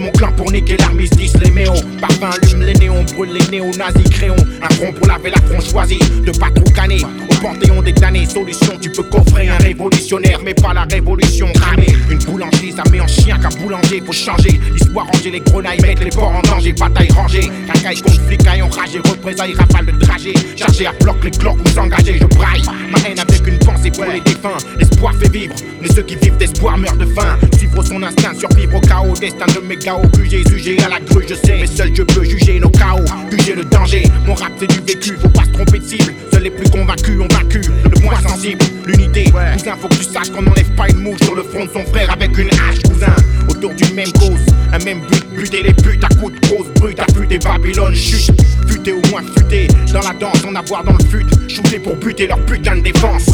Mon clan pour niquer l'armistice, les méos. Parfum, allume les néons, brûle les néo-nazis, créons. Un front pour laver la France choisie, de pas trop canner. Au panthéon des damnés, solution, tu peux coffrer un révolutionnaire, mais pas la révolution cramée. Une boulangerie, ça met en chien qu'un boulanger, faut changer. L'histoire ranger les grenailles, mettre les porcs en danger, bataille rangée. Racaille contre flicaille, enragé, représailles, rafale de trajet. Chargé à bloc, les cloques, vous engagez, je braille. Ma haine avec une pensée pour les défunts. L'espoir fait vivre, mais ceux qui vivent d'espoir meurent de faim. Suivre son instinct, survivre au chaos. Destin de mes chaos, jugé, sujet à la grue, je sais. Mais seul je peux juger nos chaos, juger le danger. Mon rap c'est du vécu, faut pas se tromper de cible. Seuls les plus convaincus ont vaincu le moins sensible. L'unité, cousin, faut que tu saches qu'on n'enlève pas une mouche sur le front de son frère avec une hache, cousin. Autour d'une même cause, un même but, buter les putes à coups de grosse brute, à buter Babylone, chute. Futé ou moins futé, dans la danse, en avoir dans le fut. Shooter pour buter leur putain de défense.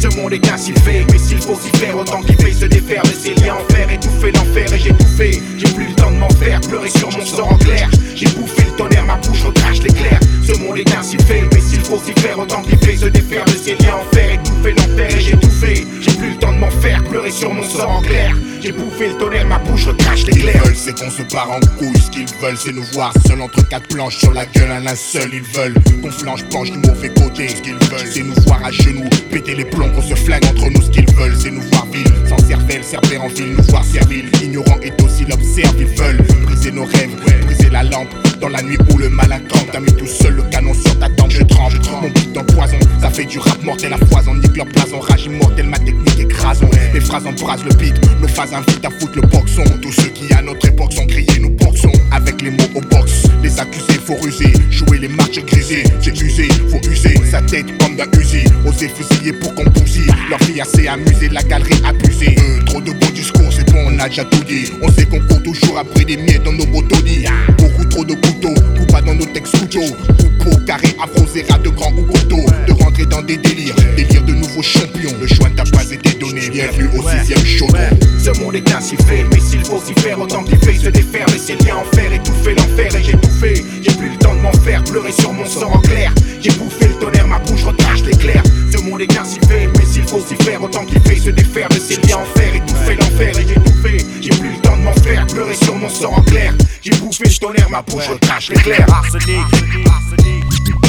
Ce monde est ainsi fait, mais s'il faut s'y faire, autant qu'il fait se défaire ses liens en fer, étouffer l'enfer et j'ai tout fait. J'ai plus le temps de m'en faire, pleurer sur mon sort en clair. J'ai bouffé le tonnerre, ma bouche recrache l'éclair. Ce monde est ainsi fait, mais s'il faut s'y faire, autant qu'il fait se défaire de ses liens en fer, étouffer l'enfer et j'ai tout fait. J'ai plus le temps de m'en faire, pleurer sur mon sort en clair. J'ai bouffé le tonnerre, ma bouche recrache l'éclair. veulent, c'est qu'on se barre en couille. Ce qu'ils veulent, c'est nous voir seuls entre quatre planches sur la gueule un seul. Ils veulent qu'on flanche penche du mauvais côté. Ce qu'ils veulent, c'est nous voir à genoux, péter les plombs, qu'on se flingue entre nous. Ce qu'ils veulent, c'est nous voir ville, sans cervelle, cervelle en ville, nous voir servile. Ignorant et docile, observe. Ils veulent briser nos rêves, briser la lampe. Dans la nuit où le malin trempe, t'as mis tout seul le canon sur ta tempe. Je tremble, mon beat d'empoison, ça fait du rap mortel à foison. Nique leur blason, rage immortel, ma technique écrasons. Les phrases embrasent le beat, nos phases invitent à foutre le boxon. Tous ceux qui à notre époque sont criés, nous boxons. Avec les mots au box, les accusés, faut ruser. Jouer les marches grisées, j'ai usé, faut user. Sa tête comme d'un fusil, oser fusiller pour qu'on bousille. Leur vie assez amusée, la galerie abusée. Euh, trop de beaux discours, c'est bon, on a déjà tout dit. On sait qu'on court toujours après des miettes dans nos botodis. Beaucoup trop de couteaux, coup pas dans nos textes couteaux. Coupeau, carré, afro, zéra de grands ou couteaux. De rentrer dans des délires, délire de nouveaux champions. Le choix n'a pas été donné, bienvenue au sixième chaudron. Ce monde est ainsi fait, mais s'il faut s'y faire, autant qu'il fait se défaire, laisser le lien en fer, étouffer l'enfer et j'ai tout fait. J'ai plus le temps de m'en faire, pleurer sur mon sort en clair. J'ai bouffé le tonnerre, ma bouche recrache l'éclair. Ce monde est ainsi fait, mais s'il faut s'y faire, autant qu'il fait se défaire, laisser le lien en fer, étouffer l'enfer et j'ai tout fait. J'ai plus le temps de m'en faire, pleurer sur mon sort en clair. J'ai bouffé le tonnerre, ma bouche recrache l'éclair. Arsenic,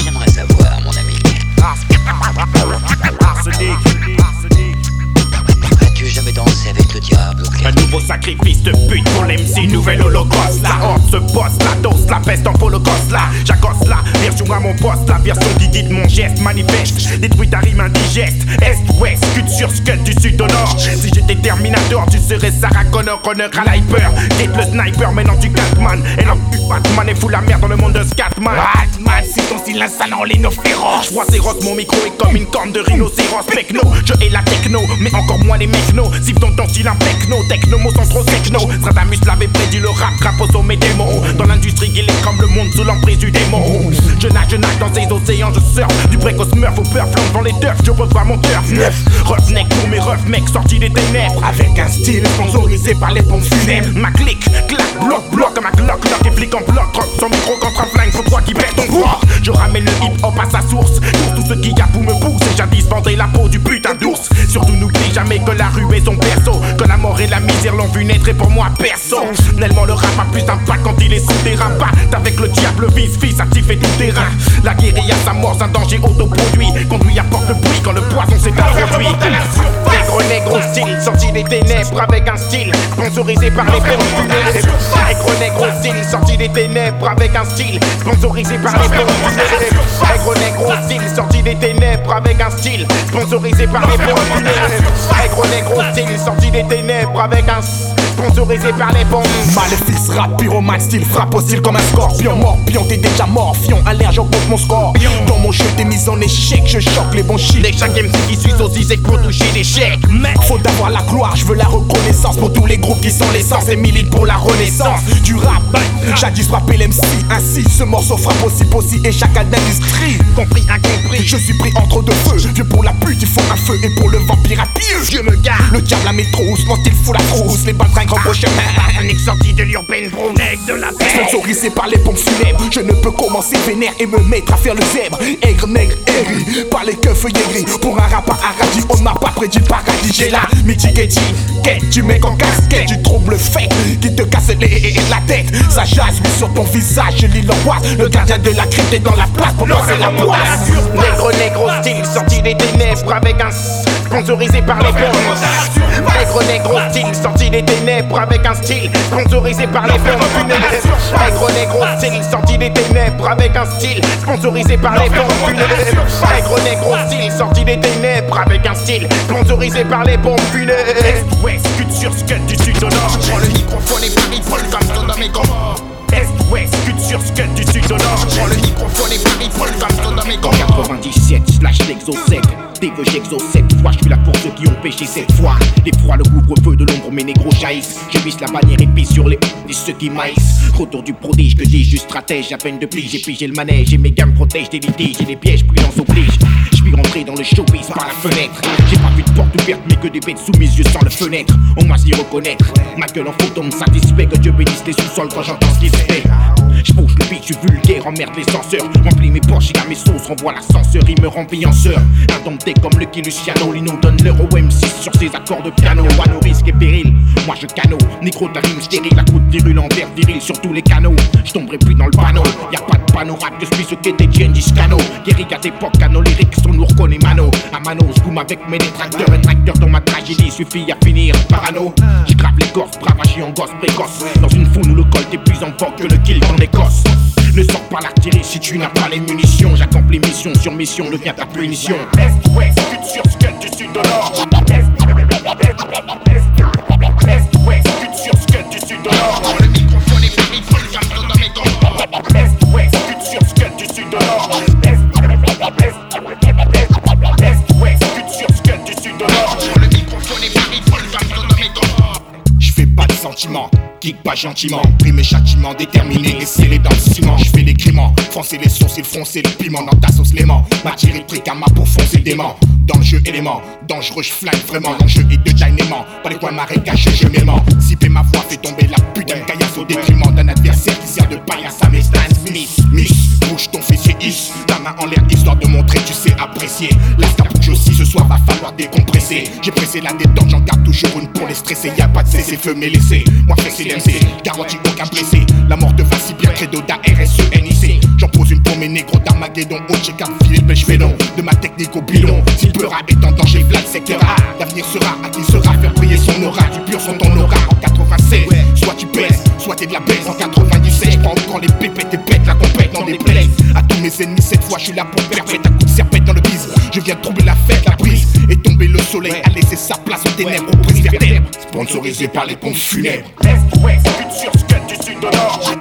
J'aimerais savoir, mon ami. arsenic, jamais dansé avec le diable Un nouveau sacrifice de pute pour l'MC, nouvelle holocauste. La horde se bosse, la dose, la peste en holocauste là. J'accoste là, version à mon poste, la version qui guide mon geste manifeste. Détruit ta rime indigeste. Est, ouest, scud sur scud du sud au nord. Si j'étais Terminator, tu serais Sarah Connor, Connor à l'hyper. Get le sniper, maintenant tu Catman. Et non, tu Batman et fous la merde dans le monde de Scatman. Batman, si ton style insalant, les féroce. Féroce, mon micro est comme une corne de rhinocéros. Pecno, je hais la techno, mais encore moins les mechno. Siffle dans ton style un techno, techno, mots trop techno. Stradamus l'avait prédit le rap, rap au sommet des mots. Dans l'industrie, il est comme le monde sous l'emprise du démon. Je nage, je nage dans ces océans, je surfe. Du précoce au devant les je revois mon turf neuf. Roughneck pour mes refs, mecs sortis des ténèbres. Avec un style sponsorisé par les pompes funèbres. Ma clique, clac, bloc, bloc, un glock, glock et flic en bloc. Drop son micro contre un flingue, faut toi qui perd ton poids. Je ramène le hip hop à sa source. Pour tous ceux qui gapent ou me poussent, et jadis la peau du putain d'ours. Surtout n'oublie jamais que la rue est son la mort et la misère l'ont vu naître et pour moi perso. Tellement le rap a plus d'impact quand il est souterrain. Batte avec le diable, vice, fils, actif et tout terrain. La guérilla s'amorce, un danger autoproduit. Conduit apporte le bruit quand le poison s'est introduit. Négro, négro style, sorti des ténèbres avec un style. Sponsorisé par les funèbres. Négro, négro style, sorti des ténèbres avec un style. Sponsorisé par les pompes funèbres. Négro, négro style, sorti des ténèbres avec un style. Sponsorisé par les pompes funèbres. Négro, négro style, sorti des ténèbres avec un sponsorisé par les pompes. Maléfice, rap, pyromane, style, frappe au style comme un scorpion. Morpion, t'es déjà morpion, alerte, j'augmente mon score. Dans mon jeu, t'es mis en échec, je choque les bons chiffres. Les chaque MC qui suit aussi c'est pour toucher l'échec. Mec, faut d'avoir la gloire, je veux la reconnaissance pour tous les groupes qui sont l'essence et militent pour la renaissance du rap. Jadis rappelé l'MC, ainsi ce morceau frappe aussi possible et chacal d'industrie. Compris, incompris. Je suis pris entre deux feux, vieux pour la pute, il faut un feu et pour le vampire à pieux. Dieu me garde. Le diable la métrousse, mon style fout la frousse, les balles trinquent en crochet. Un ex sorti de l'urbaine brown, mec de la terre. Sponsorisé par les pompes funèbres, je ne peux commencer vénère et me mettre à faire le zèbre. Aigre, nègre, aigri, par les keufs gris. Pour un rap à radis, on m'a pas prédit le paradis. J'ai la mythique étiquette du mec en casquette, du trouble fait qui te casse les, la tête. Ça jase, lui sur ton visage, je lis l'angoisse. Le gardien de la crypte est dans la place pour lancer la poisse. Négro, négro style, sorti des ténèbres avec un sponsorisé par les pompes. Négro, négro style, sorti des ténèbres avec un style sponsorisé par les pompes funèbres. Négro, négro style, sorti des ténèbres avec un style sponsorisé par les pompes funèbres. Négro, négro style, sorti des ténèbres avec un style sponsorisé par les bombes funèbres. Est, ouest, culture, scud du sud au nord? Je prends le microphone et paris vol comme dans mes gants. Est, ouest, culture, scud du sud au nord. Je prends le microphone et paris vol comme dans mes gants. 97 slash l'exosec. Déveux, j'exauce cette fois. Je suis là pour ceux qui ont péché cette fois. Des fois, le couvre-feu de l'ombre, mes négros jaillissent. Je visse la bannière épée sur les des ceux qui maïssent. Retour du prodige, que dis juste stratège. À peine de pli, j'ai pigé le manège. Et mes gammes protègent des litiges et des pièges, prudence oblige. Suis rentré dans le showbiz par la fenêtre. J'ai pas vu de porte ouverte, mais que des bêtes sous mes yeux sans le fenêtre. On m'a s'y reconnaître. Ma gueule en photo me satisfait. Que Dieu bénisse les sous-sols quand j'entends ce qui se fait. Je le suis vulgaire, emmerde les censeurs. Remplis mes poches et à mes sauces, renvoie l'ascenseur. Il me rend fianceur. Indompté comme Lucky Luciano. Lino donne l'euro M6 sur ses accords de piano. À nos risques et périls. Moi je cano, micro ta rime stérile. À de virule en verre viril sur tous les canaux. Je tomberai plus dans le panneau. Y a pas de panneau rap, je suis ce qu'était Gengis Cano. Guérilla d'époque, cano lyriques sont nous reconnaît mano. À mano, je avec mes détracteurs. Un tracteur dans ma tragédie suffit à finir parano. Je grave les gosses, bravagie en gosse précoce. Dans une foule où le col est plus en vogue que le kill en Écosse. Ne sors pas l'artillerie si tu n'as pas les munitions. J'accomplis mission sur mission, devient ta punition. Est, ouest, sud, sur scud du sud au nord. Est, est, est, est, ouest, sud, sur scud du sud au nord. Le microphone est pris, le calme dans mes gants. Est, ouest, sud, sur scud du sud au nord. Est, est, est, est, ouest, sud, sur scud du sud au nord. Le microphone est pris, le calme dans mes gants. Je fais pas de sentiments, kick pas gentiment. Pris mes châtiments déterminés et scellés dans le ciment. Je fais des criments, foncer les sourcils, foncer le piment dans ta sauce léman. M'attirer le à ma peau, foncer le dément. Dans le jeu élément, dangereux, je flingue vraiment. L'enjeu est de dynamant, pas les coins marécageux, je m'aimant. Siper ma voix fait tomber la putain de caillasse au détriment d'un adversaire qui sert de paillasse à mes Smith. Miss, bouge ton fessier, Ta main en l'air, histoire de montrer, tu sais apprécier. La bouge aussi, ce soir va falloir décompresser. J'ai pressé la détente, j'en garde toujours une pour les stresser. Y a pas de cessez feu mais laissez. Moi, fais CDMC, garantis aucun blessé. La mort te va si bien, credo d'ARSENIC. J'en pose une pour mes négros d'Armageddon. Oh, j'ai qu'à filer le pêche félon. De ma technique au bidon. Si le peur est en danger, Vlad secteur A. L'avenir sera à qui sera faire briller son aura. Du pur son ton aura en 96. Soit tu pèses, soit t'es de la baisse en 97. J'prends encore les pépettes et pète la compète dans des plaies. À tous mes ennemis, cette fois, je suis là pour perpète. À coup de serpette dans le bise. Je viens de troubler la fête, la brise. Et tomber le soleil a laissé sa place aux ténèbres, aux prises vertèbres. Sponsorisé par les pompes funèbres. Est, ouest, sud, sur scud du sud au nord.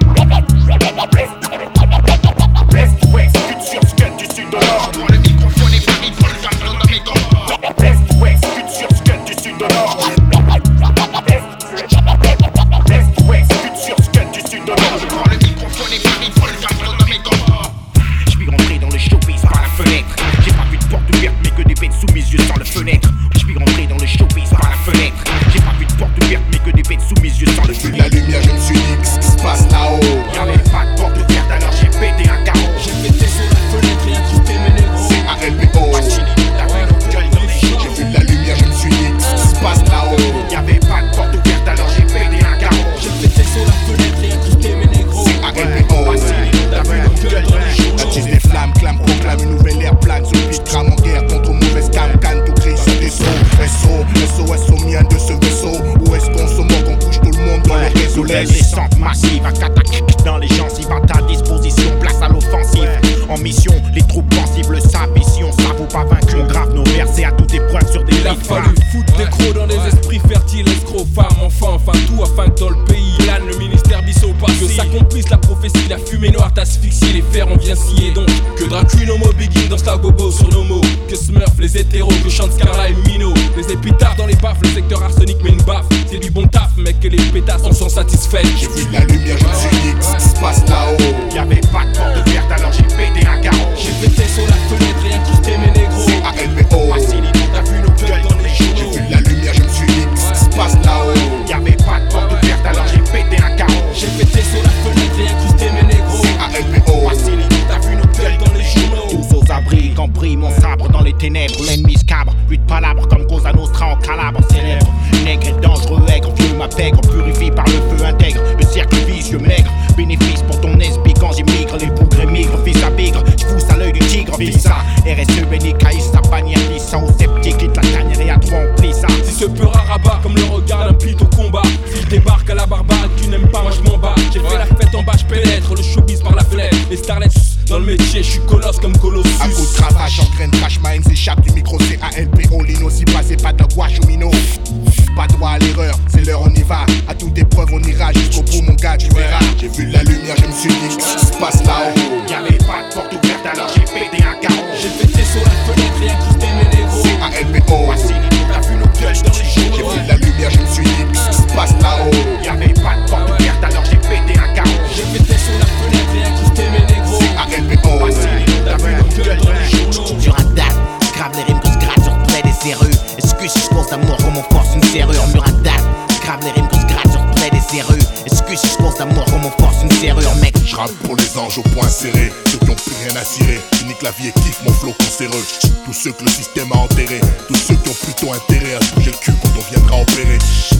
Au point serré, ceux qui ont plus rien à cirer. Je nique la vie et kiffe mon flow cancéreux. Tous ceux que le système a enterrés, tous ceux qui ont plutôt intérêt à se bouger le cul quand on viendra opérer.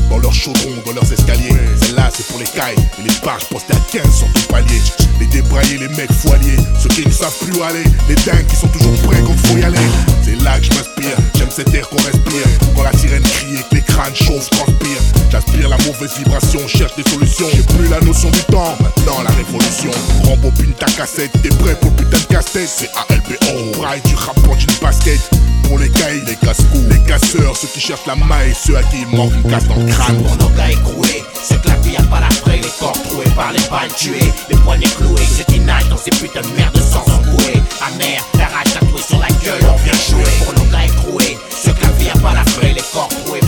Dans leurs chaudrons, dans leurs escaliers. Celle-là, c'est pour les cailles et les barges postées à 15 sur tout palier. Les débraillés, les mecs foiliers, ceux qui ne savent plus aller. Les dingues qui sont toujours prêts quand faut y aller. C'est là que je m'inspire, j'aime cet air qu'on respire. Quand la sirène crie et que les crânes chauffent, transpirent. J'aspire la mauvaise vibration, cherche des solutions. J'ai plus la notion du temps, maintenant la révolution. Rembobine ta cassette, t'es prêt pour putain de casse-tête. C'est ALBO, braille du rap pour une basket. Pour les cailles, les casse-cou, les casseurs, ceux qui cherchent la maille, ceux à qui il manque une casse dans le crâne. Pour nos gars écroués, ceux que la fraie, les corps troués par les balles tuées, les poignets cloués, c'est inage dans ces putains de merde sans embouer. Amer,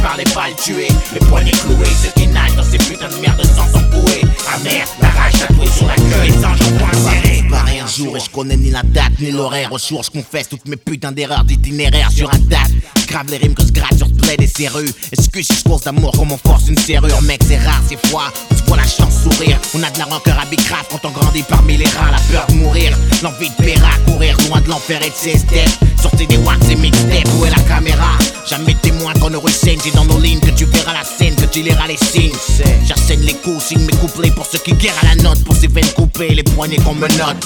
par les balles tuées, les poignets cloués, c'est inage dans ces putains de merde sans embouer. Amer, la rage tatouée sur la les anges au point serré. Pareil un jour et je connais ni la date ni l'horaire. Au sourd, je confesse toutes mes putains d'erreurs d'itinéraire sur un date. Grave les rimes que je gratte sur plaid et serrures. Excuse si je course d'amour comme on force une serrure. Mec, c'est rare ces fois où se voit la chance sourire. On a de la rancœur à bicrave quand on grandit parmi les rats. La peur de mourir, l'envie de péra, courir loin de l'enfer et de ses steps. Sortez des wax et mixtapes, où est la caméra? Jamais témoin saignent, c'est dans nos lignes que tu verras la scène, que tu liras les signes. J'assène les coups, signe mes couplets pour ceux qui guerrent à la note, pour ces veines coupées, les poignets qu'on me note.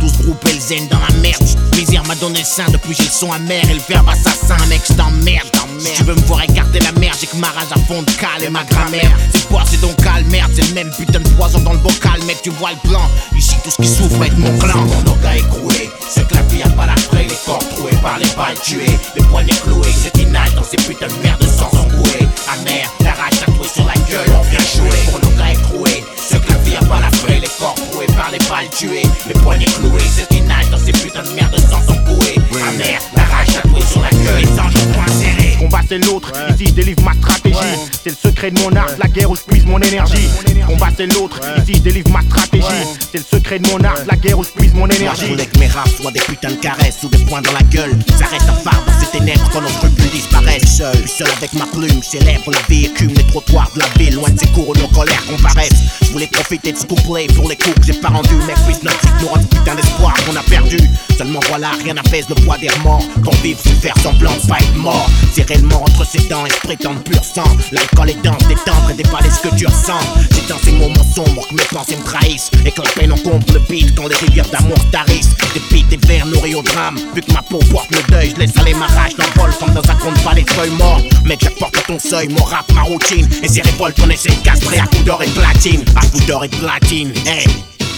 Tous groupés le zen dans la merde. Plaisir m'a donné le sein depuis j'ai le son amer et le verbe assassin, mec, je t'emmerde. Si tu veux me voir écarter la mer, j'ai que ma rage à fond de cale et ma grammaire. C'est quoi, c'est donc calme, merde, c'est le même putain de poison dans le bocal, mec, tu vois le plan. Ici, tout ce qui souffre est de mon clan. Mon nos gars écroués, c'est que la vie a pas la fraie, les corps troués par les balles tuées, les poignets cloués, c'est qui dans ces putains de merde sans Amer, la rage tatouée sur la gueule, on vient jouer. Pour nos gars écroués, ceux que la vie a pas la fraie, les corps troués par les balles tuées, les poignets cloués, c'est qui dans ces putains de merde sans embouer. Amer, la rage tatouée sur la gueule, les anges au point serré. Combat c'est l'autre, ici je délivre ma stratégie. C'est le secret de mon art, la guerre où je puise mon énergie. Combat c'est l'autre, ici je délivre ma stratégie. C'est le secret de mon art, la guerre où je puise mon Moi je énergie. voulais que mes raps soient des putains de caresses ou des points dans la gueule. S'arrête à part dans ces ténèbres quand nos scrupules disparaissent. Seul, seul avec ma plume, célèbre la vie écume les trottoirs de la ville, loin de ces cours où nos colères comparaissent. Je voulais profiter de ce couplet pour les coups que j'ai pas rendus. Mec, puisse notre rendre putain d'espoir qu'on a perdu. Seulement voilà, rien n'apaise le poids des remords. Qu'on vive sans faire semblant de pas être mort. C'est réellement entre ses dents et se pur sang. L'alcool est dense, détendre et déballer ce que tu ressens. C'est dans ces moments sombres que mes pensées me trahissent. Et quand peine on compte le beat, quand les rivières d'amour tarissent. Des beats et verres nourris au drame. Vu que ma peau porte le deuil, je laisse aller ma rage dans le bol comme dans un compte pas les feuilles mortes. Mec, j'apporte à ton seuil mon rap, ma routine. Et ces révoltes, on essaie de castrer à coups d'or et platine. À coups d'or et platine, hey.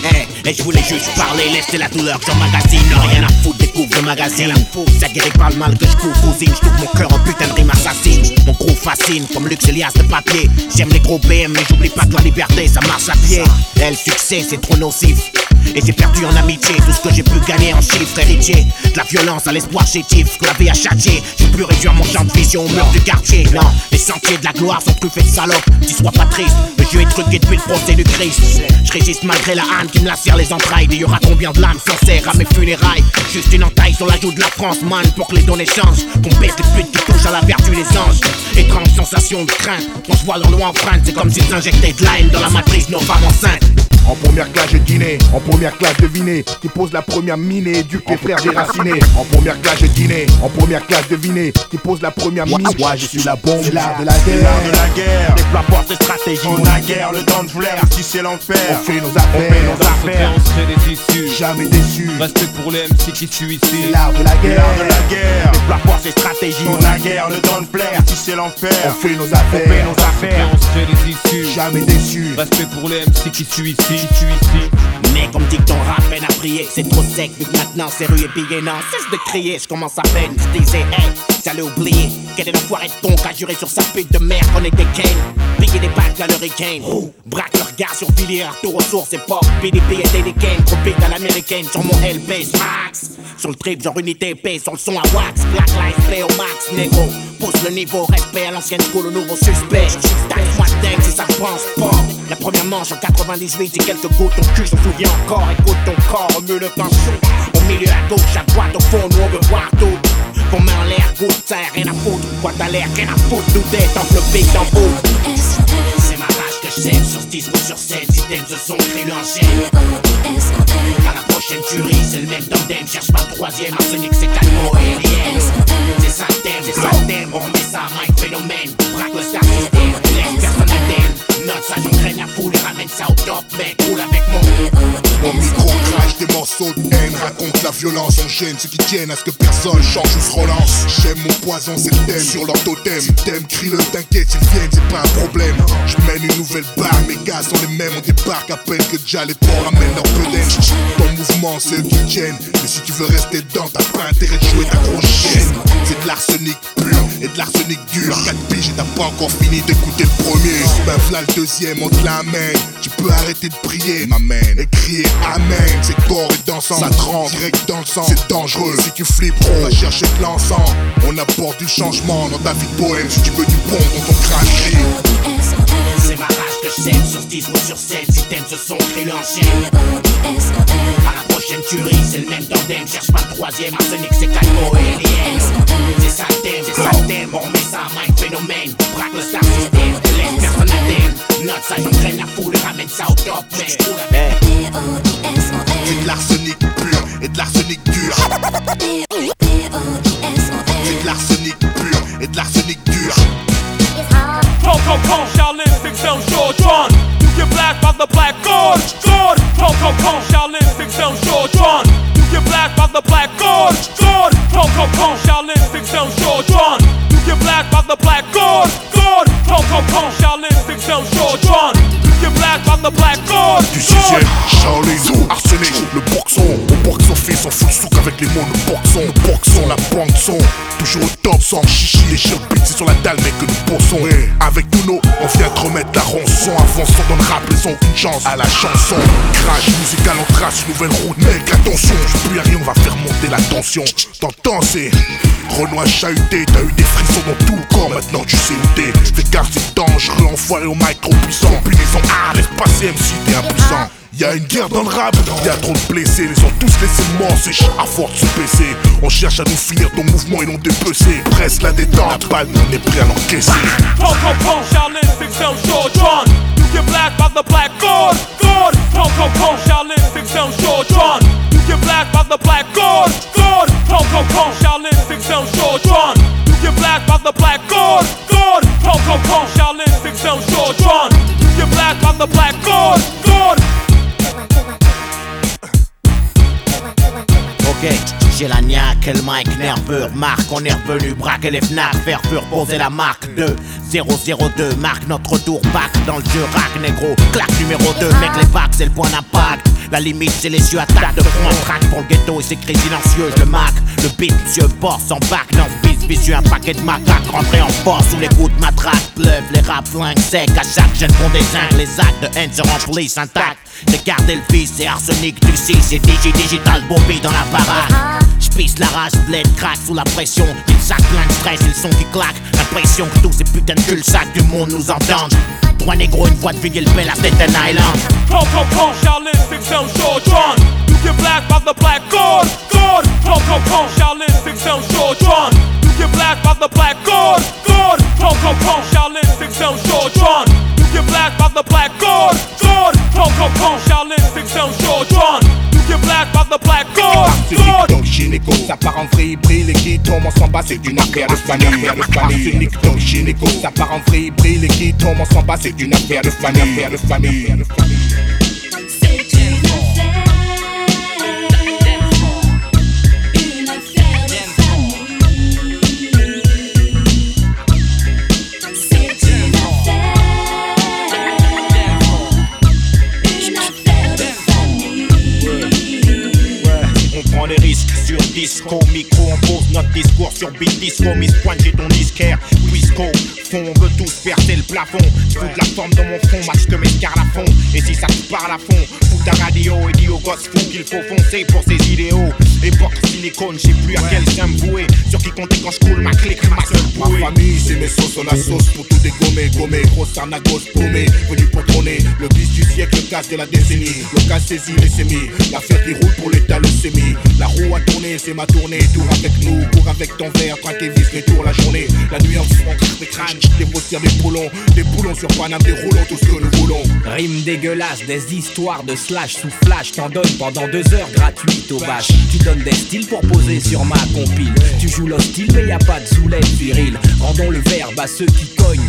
Hey, et je voulais juste parler, laisser la douleur que j'emmagasine Rien à foutre, découvre le magazine. Ça guérit pas le mal que je couvre, cousine Je trouve mon cœur en putain de rime assassine. Mon gros fascine, comme Lux Elias de papier. J'aime les gros BM, mais j'oublie pas que la liberté ça marche à pied. Et le succès c'est trop nocif et j'ai perdu en amitié. Tout ce que j'ai pu gagner en chiffres héritiers De la violence à l'espoir chétif que la vie a châtié J'ai pu réduire mon champ de vision au mur du quartier. Non, les sentiers de la gloire sont truffés de salopes. Dis sois pas triste, le jeu est truqué depuis le procès du Christ. Je résiste malgré la haine qui me lacère les entrailles. Et y aura combien de lames sincères à mes funérailles? Juste une entaille sur la joue de la France man Pour que les données changent. Qu'on baisse les putes qui touchent à la vertu des anges. Étrange sensation de crainte. On se voit dans l'eau enfreinte C'est comme s'ils injectaient de la haine dans la matrice nos femmes enceintes En première classe, je dînais. En première classe, devinez. Qui pose la première mine et éduque les frères déracinés. En première classe, je dînais. En première classe, devinez. Qui pose la première mine. Ouais, je suis la bombe. C'est l'art de la C'est l'art de guerre. la guerre. Déploie force et stratégie. On a guerre, le temps de flair, si c'est l'enfer. On fait nos affaires. Nos affaires, on serait des issues. Jamais déçus. Respect pour les MC qui C'est ici. l'art de la C'est guerre. l'art de la guerre. Déploie force et stratégie. On a guerre, le temps de flair, si c'est On l'enfer. fait nos affaires. Nos affaires, on serait des issues. Jamais déçus. Respect pour les MC qui suivent ici. Mais comme dit que ton rap peine à prier, c'est trop sec vu que maintenant c'est rue et pillé. Non, cesse de crier, je commence à peine. Je disais, hey, j'allais oublier. Quel est l'enfoiré de ton qui a juré sur sa pute de merde qu'on était Kane. Piller des bacs à l'hurricane. Braque leur gars sur Villiers, retour aux sources et pop. PDP et des Kane. Trop big à l'américaine sur mon LP Max. Sur le trip, genre unité épée, sur le son à wax. Black life, play au max, négro. Pousse le niveau, respect à l'ancienne school, au nouveau suspect. Dingue si ça pense pas. La première manche en 98, c'est quelques gouttes, ton cul se souvient encore. Écoute ton corps, remue le pinceau. Au milieu à gauche, à droite, au fond, nous on veut voir tout. Vos mains en l'air, de terre, rien à foutre. Quoi t'as l'air, rien à foutre, tout est enveloppé dans vous. C'est ma rage que je sème sur 10 ou sur 7. Si t'aimes ce son, chaîne. À la prochaine tuerie, c'est le même tandem. Cherche pas le troisième, arsenic, c'est calmo et alien. C'est ça le thème, c'est ça le thème. On remet ça Mike Phénomène. Braque le raconte la violence, on gêne ceux qui tiennent à ce que personne change ou se relance. J'aime mon poison, c'est le thème sur leur totem. Si t'aimes, crie-le, t'inquiète, s'ils viennent, c'est pas un problème. Je mène une nouvelle barre, mes gars sont les mêmes, on débarque à peine que déjà les porcs ramènent leur peu d'aide. Ton mouvement, c'est eux qui tiennent, mais si tu veux rester dedans, t'as pas intérêt de jouer ta grosse. C'est de l'arsenic pur et de l'arsenic dur. 4 piges t'as pas encore fini d'écouter le premier. Ben le deuxième, on te l'amène. Tu peux arrêter de prier, ma man, et crier Amen. C'est corps dansant, ça te rentre direct dans le sang. C'est dangereux, si tu flippes, on va chercher de l'encens. On apporte du changement dans ta vie de poème. Si tu veux du bon dans ton crâne. C'est ma rage que je sème sur 10 ou sur 7. Si t'aimes ce son, crée-le en chaîne. À la prochaine tuerie, c'est le même tandem. Cherche pas le troisième, arsenic, c'est calmo et. C'est ça le thème, c'est ça le thème. On remet ça à Mike Phénomène. Braque le star system, laisse personne indemne. Note ça, j'entraîne la foule et ramène ça au top. Roule C'est de l'arsenic pur et de l'arsenic dur. Shaolin, six short run. You get black by the black. Pom pom pom, Shaolin, six short run. You get black by the black. Pom pom pom, Shaolin, six short run. You get black by the black pom pom, Shaolin, six short run. You get black by the black Du sixième, Shaolin, Arsenic, le son fils, on fout le souk avec les mots, nous boxons, nous boxons, la bande son. Toujours au top, sans chichi, les chiens c'est sur la dalle, mec, que nous bossons. Eh, Avec tous nos, on vient te remettre la rançon. Avançons dans le rap, ils ont aucune chance à la chanson. Crash musical, on trace une nouvelle route, mec, attention. Plus rien, on va faire monter la tension. T'entends, c'est Renoir chahuté, t'as eu des frissons dans tout le corps, maintenant tu sais où t'es. Fais gaffe, c'est dangereux, enfoiré au mic trop puissant. Combinaison, ah, laisse passer MC, t'es impuissant. Y'a une guerre dans le rap, y'a trop de blessés, les ont tous laissé morts, c'est à force de se baisser. On cherche à nous finir ton mouvement et non dépecer. Presse la détente, la balle, on est prêt à l'encaisser. Pom pom pom, Shaolin, six down, short run. You get black by the black god, god. Pom pom pom, Shaolin, six down, short. You get black by the black god, god. Pom pom pom, Shaolin, six down, short. You get black by the black god, god. Pom pom pom, Shaolin, six down, short. You get black by the black god, god. J'ai la niaque, le mic nerveux, remarque, on est revenu braquer les fnac, faire pur poser la marque 2 002, marque notre tour, back dans le jeu, rack négro, claque numéro 2, mec les bacs c'est le point d'impact, la limite c'est les yeux attaque de front, track pour le ghetto et cris silencieux, je le mac, le beat, monsieur boss en back, non vicieux, un paquet de macaques, rentré en force sous les coups de matraque, pleuve, les rap flingues secs, à chaque jeune font des zingues, les actes de haine se remplissent intacts, j'ai gardé le fils, c'est arsenic du 6, c'est digi digital, Bobby dans la baraque. J'pisse la rage, bled, craque sous la pression. Une sac plein de stress et le son qui claque. L'impression que tous ces putains de cul-sac du monde nous entendent. Trois négros, une voix de ville, belle à Staten Island. Pom pom pom, Shaolin, down, short run. You get black by the black god, god. Pom pom pom, Shaolin, down, short run. You get black by the black god, gynéco, ça part en vrille, brille, les qui tombent en s'en bat, c'est une affaire de famille, affaire de famille. Arsenic, donc gynéco, ça part en vrille, brille, les qui tombent en s'en bat, c'est une affaire de famille, affaire de famille, affaire de disco, micro, on pose notre discours sur beat disco. Miss Pointe, j'ai ton disquaire. Fond, on veut tous percer le plafond. Fous de la forme dans mon front, match que mes à fond. Et si ça te parle à fond, fous ta radio et dis au gosse fou qu'il faut foncer pour ses idéaux. Époque silicone, j'ai plus à quel chien me vouer. Sur qui compter quand je coule ma clique, ma seule Ma famille, c'est mes sauces, la sauce pour tout dégommer, gommer, grosse arnagos paumé, venu pour trôner, le bis du siècle, le casse de la décennie, le cas saisi, les sémis, l'affaire qui roule pour l'état, le sémi, la roue a tourné, c'est ma tournée, tour avec nous, cours avec ton verre, quand t'es vis, les tours la journée, la nuit en fond, des crânes, des brossières, des boulons, des boulons sur Paname, des roulons, tout ce que nous voulons. Rime dégueulasse, des histoires de slash sous flash, t'en donnes pendant deux heures gratuites au bâche. Tu donnes des styles pour poser sur ma compile. Tu joues l'hostile, mais y a pas de zoulette viril. Rendons le verbe à ceux qui cognent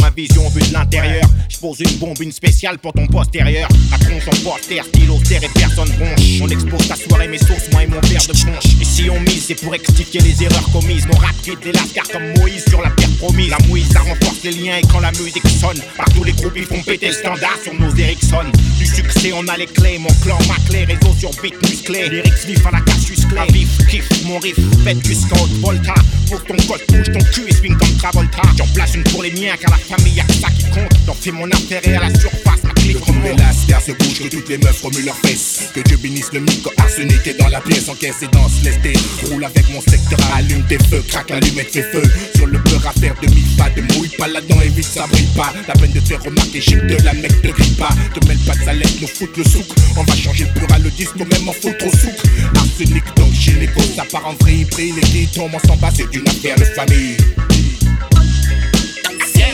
Ma vision but de l'intérieur. Je pose une bombe, une spéciale pour ton postérieur. La tronche en poster, stylo, terre et personne bronche. On expose ta soirée, mes sources, moi et mon père de punch. Et si on mise, c'est pour expliquer les erreurs commises. Mon rap quitte les lascars comme Moïse sur la terre promise. La mouise, ça renforce les liens et quand la musique sonne. Partout les groupes, ils font péter le standard sur nos Ericsson. Du succès, on a les clés. Mon clan, ma clé, réseau sur beat musclé. Lyrics vif à la Cassius Clay. Un vif, kiff, mon riff, faites du scout, Volta. Pour ton code, bouge ton cul et swing comme Travolta. J'en place une pour les miens, car la famille, y'a que ça qui compte. J'en fais mon affaire et à la surface, les remonte. lascars se bougent, que toutes les meufs remuent leurs fesses. Que Dieu bénisse le micro arsenic est dans la pièce, encaisse et danse, laisse tes roule avec mon secteur, allume tes feux, craque l'allumette, fais feu. Sur le beurre à faire de mille pas, de mouille pas là-dedans, évite ça brille pas. La peine de te faire remarquer, chic de la mec te grille pas. Te mêle pas de salette, nous foutre le souk. On va changer le plural, le disque, même en foutre au souk. Arsenic donc gynéco, ça part en vrille, brille, les qui tombent, on s'en bat, c'est. C'est une affaire de famille.